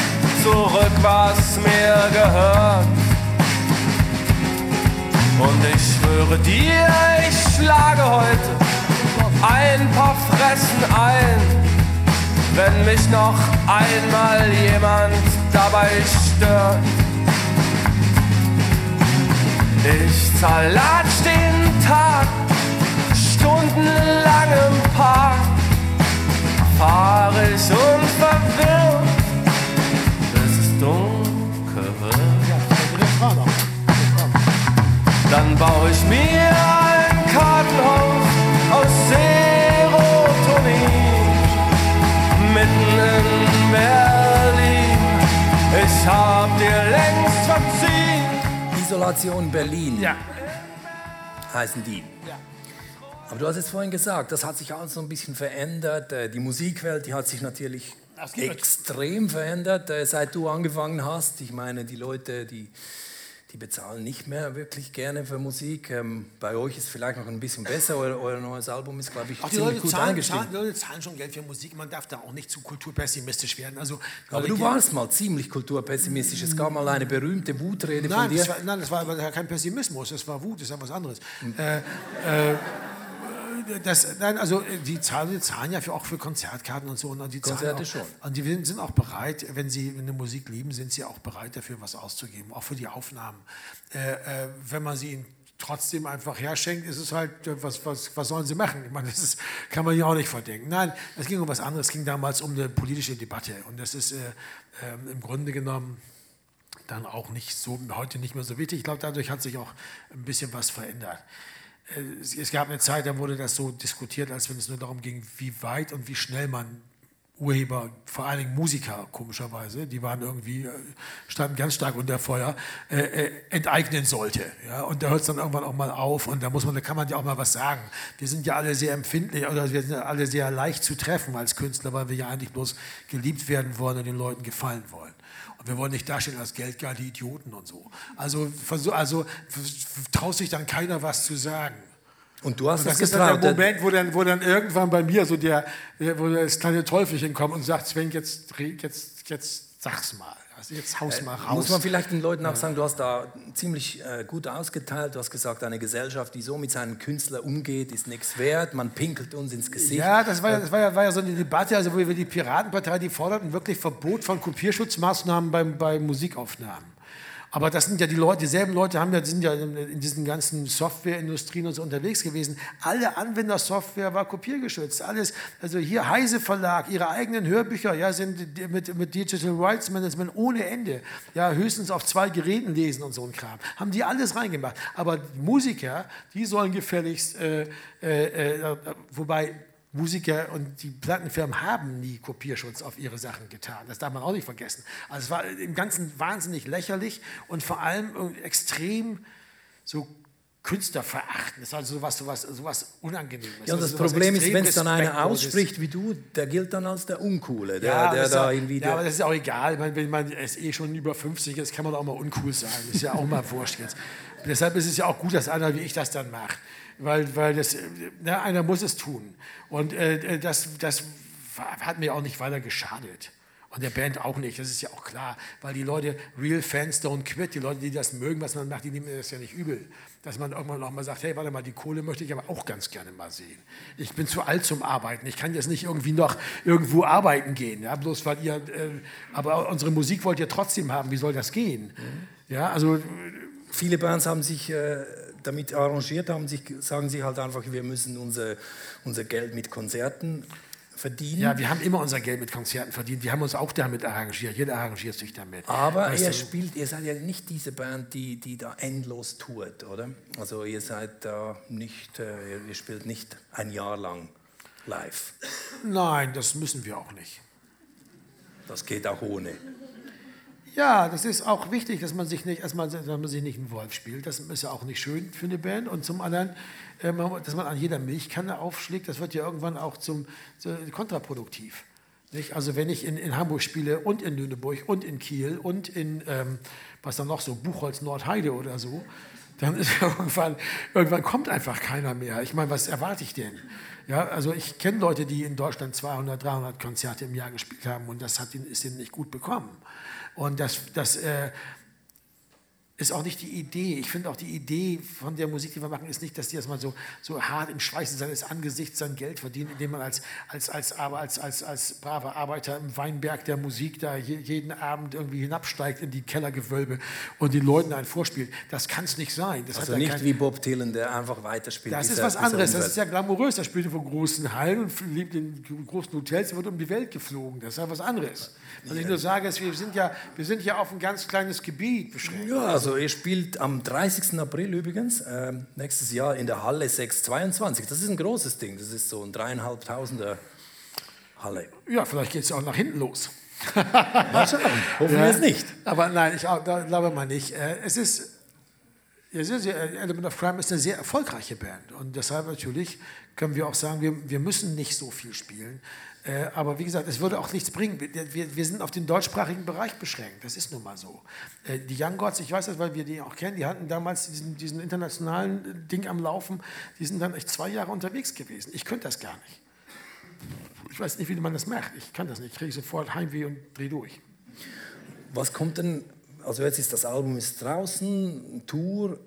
zurück, was mir gehört. Und ich schwöre dir, ich schlage heute ein paar Fressen ein, wenn mich noch einmal jemand dabei stört. Ich zerlatsch den Tag stundenlang im Park, fahre ich unverwirrt, bis es dunkel wird. Dann baue ich mir ein Kartenhaus aus Serotonin mitten in Berlin. Ich hab dir längst verziehen. Isolation Berlin. Ja. Heißen die. Aber du hast es vorhin gesagt, das hat sich alles so ein bisschen verändert. Äh, Die Musikwelt, die hat sich natürlich extrem verändert, äh, seit du angefangen hast. Ich meine, die Leute, die, die bezahlen nicht mehr wirklich gerne für Musik. Ähm, Bei euch ist es vielleicht noch ein bisschen besser. Euer, euer neues Album ist, glaube ich, Auch ziemlich Leute, gut zahlen, zahlen, die Leute zahlen schon Geld für Musik. Man darf da auch nicht zu kulturpessimistisch werden. Also, Aber du warst mal ziemlich kulturpessimistisch. Es gab mal eine berühmte Wutrede von Nein, dir. das war, nein, das war kein Pessimismus, das war Wut, das ist ja was anderes. Hm. Äh, äh, das, nein, also äh, die zahlen, die zahlen ja für, auch für Konzertkarten und so. Und die zahlen Konzerte auch, schon. Und die sind auch bereit, wenn sie eine Musik lieben, sind sie auch bereit dafür, was auszugeben, auch für die Aufnahmen. Äh, äh, wenn man sie ihnen trotzdem einfach herschenkt, ist es halt, äh, was, was, was sollen sie machen? Ich meine, das ist, kann man ja auch nicht verdenken. Nein, es ging um was anderes, es ging damals um eine politische Debatte. Und das ist äh, äh, im Grunde genommen dann auch nicht so, heute nicht mehr so wichtig. Ich glaube, dadurch hat sich auch ein bisschen was verändert. Es, es gab eine Zeit, da wurde das so diskutiert, als wenn es nur darum ging, wie weit und wie schnell man Urheber, vor allen Dingen Musiker, komischerweise, die waren irgendwie, äh, standen ganz stark unter Feuer, äh, äh, enteignen sollte. Ja? Und da hört es dann irgendwann auch mal auf und da muss man, da kann man ja auch mal was sagen. Wir sind ja alle sehr empfindlich oder wir sind ja alle sehr leicht zu treffen als Künstler, weil wir ja eigentlich bloß geliebt werden wollen und den Leuten gefallen wollen. Und wir wollen nicht dastehen als geldgeile Idioten und so. Also, also traut sich dann keiner was zu sagen. Und du hast Und es das ist dann der Moment, wo dann, wo dann irgendwann bei mir so der, wo das kleine Teufelchen kommt und sagt, Sven, jetzt, jetzt, jetzt sag's mal. Also jetzt haus mal raus. Äh, Muss man vielleicht den Leuten auch sagen, du hast da ziemlich äh, gut ausgeteilt. Du hast gesagt, eine Gesellschaft, die so mit seinen Künstlern umgeht, ist nichts wert. Man pinkelt uns ins Gesicht. Ja, das war ja, das war ja, war ja so eine Debatte, also wo wir die Piratenpartei, die forderten wirklich Verbot von Kopierschutzmaßnahmen beim, bei Musikaufnahmen. Aber das sind ja die Leute, dieselben Leute haben ja, sind ja in diesen ganzen Softwareindustrien und so unterwegs gewesen. Alle Anwendersoftware war kopiergeschützt. Alles, also hier Heise Verlag, ihre eigenen Hörbücher, ja, sind mit, mit Digital Rights Management ohne Ende. Ja, höchstens auf zwei Geräten lesen und so ein Kram. Haben die alles reingemacht. Aber Musiker, die sollen gefälligst, äh, äh, äh, wobei Musiker und die Plattenfirmen haben nie Kopierschutz auf ihre Sachen getan. Das darf man auch nicht vergessen. Also es war im Ganzen wahnsinnig lächerlich und vor allem extrem so künstlerverachtend. Das war sowas, sowas, sowas Unangenehmes. Ja, und das Also Problem ist, wenn es dann einer ausspricht wie du, der gilt dann als der Uncoole, der, Ja, der das ist da auch- irgendwie... ja, aber das ist auch egal. Ich meine, wenn man es eh schon über 50 ist, kann man auch mal uncool sein. Ist ja auch mal wurscht jetzt. Deshalb ist es ja auch gut, dass einer wie ich das dann macht. Weil, weil das, äh, na, einer muss es tun. Und äh, das, das hat mir auch nicht weiter geschadet. Und der Band auch nicht, das ist ja auch klar. Weil die Leute, real fans don't quit, die Leute, die das mögen, was man macht, die nehmen das ja nicht übel. Dass man irgendwann auch mal sagt, hey, warte mal, die Kohle möchte ich aber auch ganz gerne mal sehen. Ich bin zu alt zum Arbeiten, ich kann jetzt nicht irgendwie noch irgendwo arbeiten gehen. Ja? Bloß weil ihr, äh, aber unsere Musik wollt ihr trotzdem haben, wie soll das gehen? Ja, also Viele Bands haben sich äh, damit arrangiert, haben sich, sagen sie halt einfach, wir müssen unser, unser Geld mit Konzerten verdienen. Ja, wir haben immer unser Geld mit Konzerten verdient. Wir haben uns auch damit arrangiert. Jeder arrangiert sich damit. Aber Weißt ihr du? spielt, ihr seid ja nicht diese Band, die, die da endlos tourt, oder? Also ihr seid da nicht, äh, ihr spielt nicht ein Jahr lang live. Nein, das müssen wir auch nicht. Das geht auch ohne. Ja, das ist auch wichtig, dass man sich nicht, erstmal, dass man sich nicht einen Wolf spielt. Das ist ja auch nicht schön für eine Band. Und zum anderen, äh, man- dass man an jeder Milchkanne aufschlägt, das wird ja irgendwann auch zum so, kontraproduktiv. Nicht? Also wenn ich in, in Hamburg spiele und in Lüneburg und in Kiel und in, ähm, was dann noch so, Buchholz, Nordheide oder so, dann ist irgendwann, irgendwann kommt einfach keiner mehr. Ich meine, was erwarte ich denn? Ja, also ich kenne Leute, die in Deutschland 200, 300 Konzerte im Jahr gespielt haben und das hat ist ihnen nicht gut bekommen. Und das, das äh, ist auch nicht die Idee. Ich finde auch die Idee von der Musik, die wir machen, ist nicht, dass die erstmal so, so hart im Schweiße seines Angesichts sein Geld verdienen, indem man als, als, als, als, als, als braver Arbeiter im Weinberg der Musik da je, jeden Abend irgendwie hinabsteigt in die Kellergewölbe und den Leuten einen vorspielt. Das kann es nicht sein. Das Also ja nicht kein, wie Bob Dylan, der einfach weiterspielt. das ist was er anderes. Das ist ja glamourös. Der spielt vor großen Hallen und lebt in großen Hotels und wird um die Welt geflogen. Das ist ja was anderes. Was ich nur sage, ist, wir sind ja, wir sind ja auf ein ganz kleines Gebiet beschränkt. Ja, also ihr spielt am 30. April übrigens, ähm, nächstes Jahr in der Halle 622. Das ist ein großes Ding, das ist so ein dreieinhalbtausender Halle. Ja, vielleicht geht es auch nach hinten los. Mal schauen, hoffen wir es nicht. Aber nein, ich glaube mal nicht. Äh, Es ist, es ist äh, Element of Crime ist eine sehr erfolgreiche Band und deshalb natürlich können wir auch sagen, wir, wir müssen nicht so viel spielen. Äh, Aber wie gesagt, es würde auch nichts bringen. Wir, wir, wir sind auf den deutschsprachigen Bereich beschränkt. Das ist nun mal so. Äh, Die Young Gods, ich weiß das, weil wir die auch kennen, die hatten damals diesen, diesen internationalen äh, Ding am Laufen. Die sind dann echt zwei Jahre unterwegs gewesen. Ich könnte das gar nicht. Ich weiß nicht, wie man das macht. Ich kann das nicht. Ich kriege sofort Heimweh und drehe durch. Was kommt denn, also jetzt ist das Album ist draußen, Tour,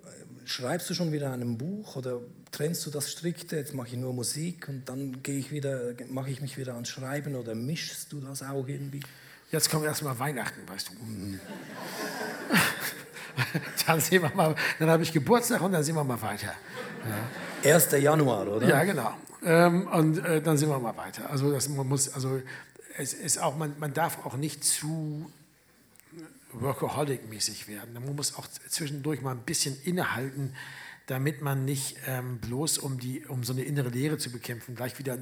schreibst du schon wieder an einem Buch oder trennst du das strikte, jetzt mache ich nur Musik und dann gehe ich wieder, mache ich mich wieder ans Schreiben oder mischst du das auch irgendwie? Jetzt kommt erstmal Weihnachten, weißt du. dann sehen wir mal, dann habe ich Geburtstag und dann sehen wir mal weiter. 1. Januar, oder? Ja, genau. Ähm, und äh, dann sehen wir mal weiter. Also das, man muss, also es ist auch, man, man darf auch nicht zu Workaholic-mäßig werden. Man muss auch zwischendurch mal ein bisschen innehalten, damit man nicht ähm, bloß um, die, um so eine innere Leere zu bekämpfen, gleich wieder,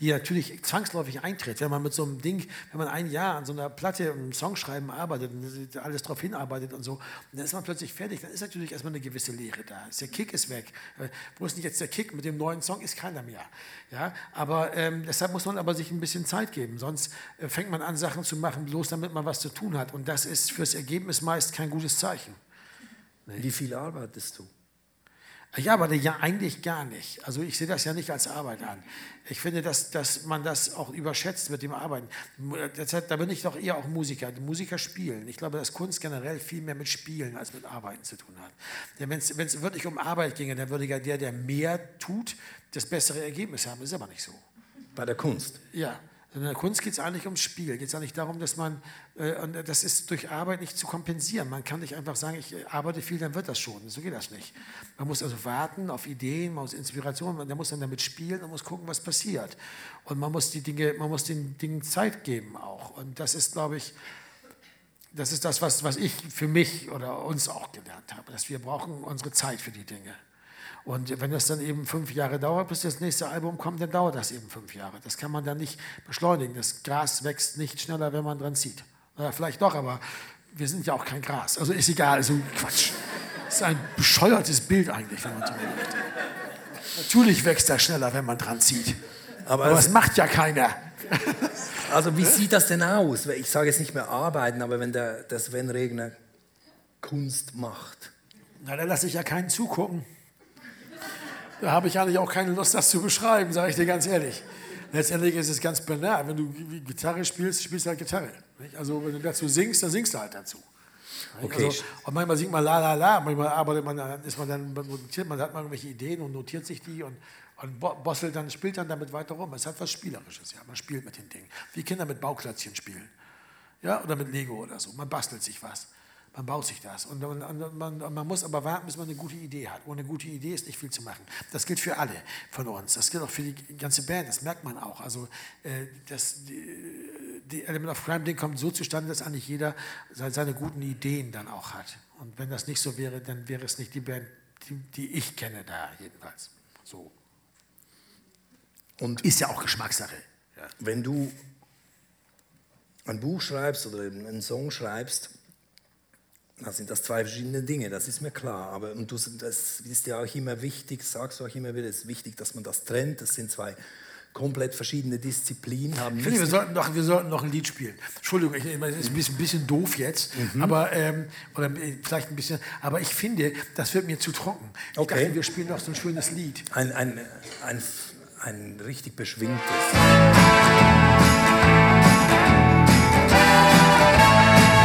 die natürlich zwangsläufig eintritt. Wenn man mit so einem Ding, wenn man ein Jahr an so einer Platte, einem Songschreiben arbeitet und alles darauf hinarbeitet und so, und dann ist man plötzlich fertig, dann ist natürlich erstmal eine gewisse Leere da. Der Kick ist weg. Äh, Wo ist nicht jetzt der Kick mit dem neuen Song, ist keiner mehr. Ja? Aber ähm, deshalb muss man aber sich ein bisschen Zeit geben, sonst äh, fängt man an, Sachen zu machen, bloß damit man was zu tun hat. Und das ist fürs Ergebnis meist kein gutes Zeichen. Wie viel arbeitest du? Ich arbeite ja eigentlich gar nicht. Also ich sehe das ja nicht als Arbeit an. Ich finde, dass, dass man das auch überschätzt mit dem Arbeiten. Deshalb, da bin ich doch eher auch Musiker. Die Musiker spielen. Ich glaube, dass Kunst generell viel mehr mit Spielen als mit Arbeiten zu tun hat. Denn wenn es wirklich um Arbeit ginge, dann würde ja der, der mehr tut, das bessere Ergebnis haben. Das ist aber nicht so. Bei der Kunst? Ja. In der Kunst geht es eigentlich ums Spiel. Geht es eigentlich darum, dass man, äh, und das ist durch Arbeit nicht zu kompensieren. Man kann nicht einfach sagen, ich äh, arbeite viel, dann wird das schon. So geht das nicht. Man muss also warten auf Ideen, man muss Inspiration, man muss dann damit spielen und muss gucken, was passiert. Und man muss die Dinge, man muss den Dingen Zeit geben auch. Und das ist, glaube ich, das ist das, was, was ich für mich oder uns auch gelernt habe, dass wir brauchen unsere Zeit für die Dinge. Und wenn das dann eben fünf Jahre dauert, bis das nächste Album kommt, dann dauert das eben fünf Jahre. Das kann man dann nicht beschleunigen. Das Gras wächst nicht schneller, wenn man dran zieht. Naja, vielleicht doch, aber wir sind ja auch kein Gras. Also ist egal, also Quatsch. Das ist ein bescheuertes Bild eigentlich, wenn man so möchte. Natürlich wächst er schneller, wenn man dran zieht. Aber Aber es- das macht ja keiner. Also wie sieht das denn aus? Ich sage jetzt nicht mehr arbeiten, aber wenn der, der Sven Regner Kunst macht. Na, da lasse ich ja keinen zugucken. Da habe ich eigentlich auch keine Lust, das zu beschreiben, sage ich dir ganz ehrlich. Letztendlich ist es ganz banal. Wenn du Gitarre spielst, spielst du halt Gitarre. Nicht? Also wenn du dazu singst, dann singst du halt dazu. Okay. Also, und manchmal singt man la la la, manchmal arbeitet man, dann ist man dann notiert, man hat man irgendwelche Ideen und notiert sich die und, und bo- bosselt dann, spielt dann damit weiter rum. Es hat was Spielerisches, ja. Man spielt mit den Dingen. Wie Kinder mit Bauklötzchen spielen. Ja, oder mit Lego oder so. Man bastelt sich was. Man baut sich das. Und, und, und man, man muss aber warten, bis man eine gute Idee hat. Ohne gute Idee ist nicht viel zu machen. Das gilt für alle von uns. Das gilt auch für die ganze Band. Das merkt man auch. Also äh, das, die, die Element of Crime Ding kommt so zustande, dass eigentlich jeder se- seine guten Ideen dann auch hat. Und wenn das nicht so wäre, dann wäre es nicht die Band, die, die ich kenne da jedenfalls. So. Und Ist ja auch Geschmackssache. wenn du ein Buch schreibst oder einen Song schreibst, dann sind das zwei verschiedene Dinge, das ist mir klar. Aber und du, das ist ja auch immer wichtig, sagst du auch immer wieder, es ist wichtig, dass man das trennt. Das sind zwei komplett verschiedene Disziplinen, haben Ich finde, wir sollten, noch, wir sollten noch ein Lied spielen. Entschuldigung, ich, ich meine, das ist ein bisschen, bisschen doof jetzt, Mhm. aber ähm, oder äh, vielleicht ein bisschen, aber ich finde, das wird mir zu trocken. Ich Okay. dachte, wir spielen noch so ein schönes Lied. ein, ein, ein, ein richtig beschwingtes.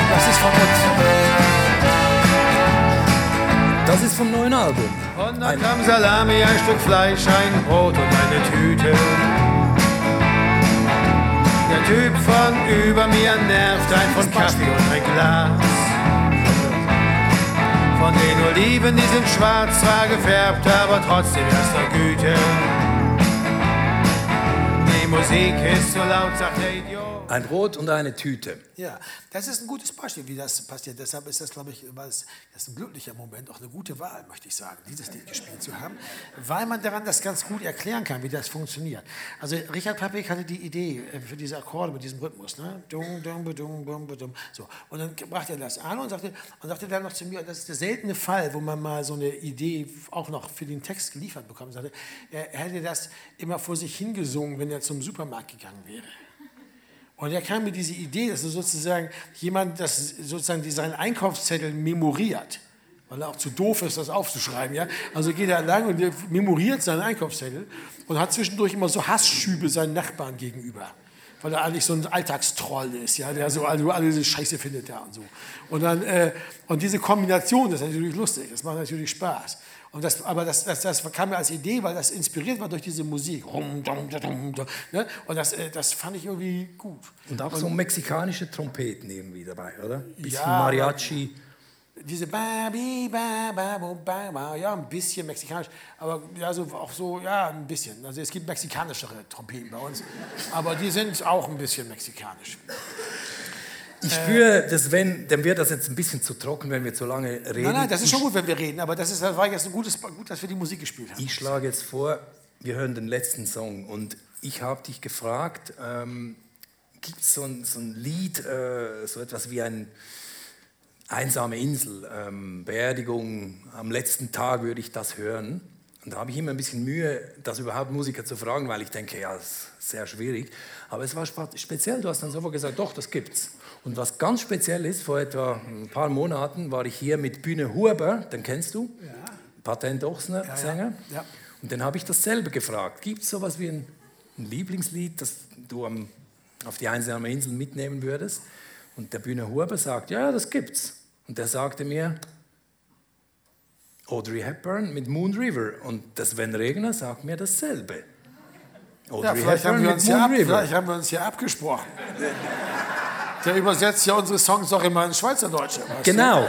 Das ist von uns. Das ist vom neuen Album. 100 Gramm Salami, ein Stück Fleisch, ein Brot und eine Tüte. Der Typ von über mir nervt ein von Kaffee und ein Glas. Von den Oliven, die sind schwarz, zwar gefärbt, aber trotzdem erster Güte. Die Musik ist so laut, sagt der Idiot. Ein Brot und eine Tüte. Ja, das ist ein gutes Beispiel, wie das passiert. Deshalb ist das, glaube ich, es, das ein glücklicher Moment, auch eine gute Wahl, möchte ich sagen, dieses Lied gespielt zu haben, weil man daran das ganz gut erklären kann, wie das funktioniert. Also Richard Pappig hatte die Idee äh, für diese Akkorde mit diesem Rhythmus, ne? Dung, dung, badung, bum, badum. So. Und dann brachte er das an und sagte, und sagte dann noch zu mir, das ist der seltene Fall, wo man mal so eine Idee auch noch für den Text geliefert bekommt. Sagte, er hätte das immer vor sich hingesungen, wenn er zum Supermarkt gegangen wäre. Und er kam mit dieser Idee, dass er sozusagen jemand, das sozusagen seinen Einkaufszettel memoriert, weil er auch zu doof ist, das aufzuschreiben. Ja? Also geht er lang und er memoriert seinen Einkaufszettel und hat zwischendurch immer so Hassschübe seinen Nachbarn gegenüber. Weil er eigentlich so ein Alltagstroll ist, ja, der so alle, alle diese Scheiße findet da und so. Und, dann, äh, und diese Kombination das ist natürlich lustig, das macht natürlich Spaß. Und das, aber das, das, das kam mir als Idee, weil das inspiriert war durch diese Musik. Ne? Und das, äh, das fand ich irgendwie gut. Und auch so mexikanische Trompeten irgendwie dabei, oder? Bisschen Ja, Mariachi. Diese ba, bi, ba, ba, bo, ba, ba, ja, ein bisschen mexikanisch, aber ja, so, auch so, ja, ein bisschen. Also es gibt mexikanischere Trompeten bei uns, aber die sind auch ein bisschen mexikanisch. Ich spüre, dass wenn, dann wird das jetzt ein bisschen zu trocken, wenn wir zu lange reden. Nein, nein, das ist schon gut, wenn wir reden, aber das, ist, das war jetzt ein gutes, gut, dass wir die Musik gespielt haben. Ich schlage jetzt vor, wir hören den letzten Song und ich habe dich gefragt, ähm, gibt es so, ein- so ein Lied, äh, so etwas wie ein einsame Insel, ähm, Beerdigung, am letzten Tag würde ich das hören. Und da habe ich immer ein bisschen Mühe, das überhaupt Musiker zu fragen, weil ich denke, ja, das ist sehr schwierig. Aber es war speziell, du hast dann sofort gesagt, doch, das gibt's. Und was ganz speziell ist, vor etwa ein paar Monaten war ich hier mit Bühne Huber, den kennst du? Ja. Patent Ochsner Ja, ja. Sänger. Ja. Und dann habe ich dasselbe gefragt. Gibt es sowas wie ein, ein Lieblingslied, das du am, auf die einsame Insel mitnehmen würdest? Und der Bühne Huber sagt, ja, das gibt's. Und der sagte mir, Audrey Hepburn mit Moon River. Und der Sven Regner sagt mir dasselbe. Audrey Ja, vielleicht haben, Hepburn wir mit uns hier Moon ab, River. vielleicht haben wir uns hier abgesprochen. Der übersetzt ja unsere Songs auch immer in Schweizerdeutsche. weißt Genau.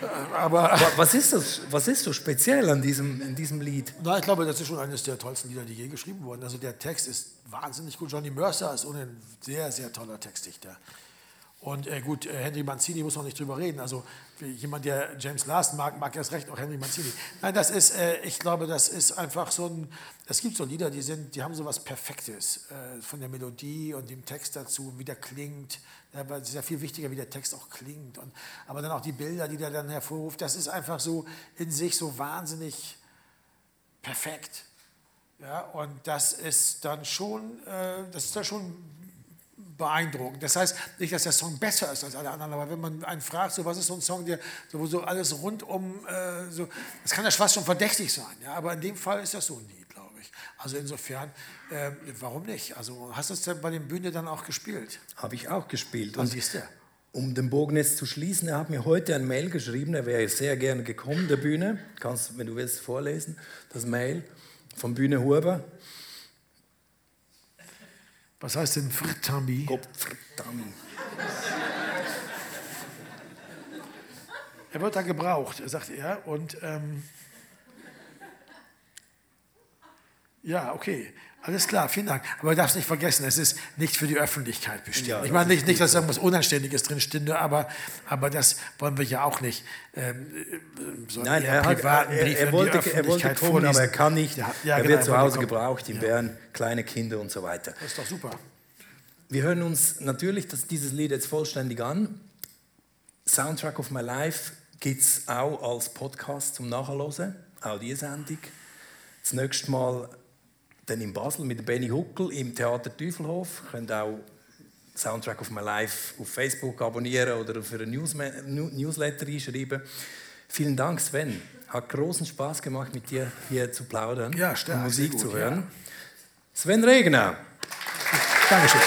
Du? Aber Wa- Was ist, das, was ist so speziell an diesem, in diesem Lied? Na, ich glaube, das ist schon eines der tollsten Lieder, die je geschrieben wurden. Also der Text ist wahnsinnig gut. Johnny Mercer ist ohnehin ein sehr, sehr toller Textdichter. Und äh, gut, äh, Henry Mancini muss man nicht drüber reden. Also jemand, der James Larson mag, mag erst recht auch Henry Mancini. Nein, das ist, äh, ich glaube, das ist einfach so ein, es gibt so Lieder, die sind, die haben so was Perfektes äh, von der Melodie und dem Text dazu, wie der klingt. Aber es ist ja viel wichtiger, wie der Text auch klingt. Und, aber dann auch die Bilder, die der dann hervorruft, das ist einfach so in sich so wahnsinnig perfekt. Ja, und das ist dann schon, äh, das ist dann schon beeindruckend. Das heißt nicht, dass der Song besser ist als alle anderen, aber wenn man einen fragt, so was ist so ein Song, der so, so alles rundum, äh, so, das kann ja fast schon verdächtig sein, ja, aber in dem Fall ist das so ein Lied, glaube ich. Also insofern, äh, warum nicht? Also hast du es bei den Bühne dann auch gespielt? Habe ich auch gespielt. Was Und siehst du? um den Bogen jetzt zu schließen, er hat mir heute ein Mail geschrieben, er wäre sehr gerne gekommen, der Bühne. Kannst, wenn du willst, vorlesen, das Mail von Bühne Huber. Was heißt denn Frittami? Gottverdammt. Er wird da gebraucht, sagt er. Und ähm, ja, okay. Alles klar, vielen Dank. Aber du darfst nicht vergessen, es ist nicht für die Öffentlichkeit bestimmt. Ja, ich meine nicht, nicht, dass irgendwas Unanständiges drin stünde, aber, aber das wollen wir ja auch nicht. Ähm, äh, so Nein, er, hat, er, er, wollte, er wollte kommen, aber er vorlesen. kann nicht. Ja, ja, er genau, wird zu Hause kommen. gebraucht, in. Bern, kleine Kinder und so weiter. Das ist doch super. Wir hören uns natürlich das, dieses Lied jetzt vollständig an. Soundtrack of My Life gibt es auch als Podcast zum Nachhören, auch die Sendung. Das nächste Mal dann in Basel mit Benny Huckel im Theater Teufelhof. Ihr könnt auch Soundtrack of My Life auf Facebook abonnieren oder für ein Newsma- Nu- Newsletter einschreiben. Vielen Dank, Sven. Hat großen Spaß gemacht, mit dir hier zu plaudern Ja, stark, und Musik gut, zu hören. Sven Regner. Dankeschön.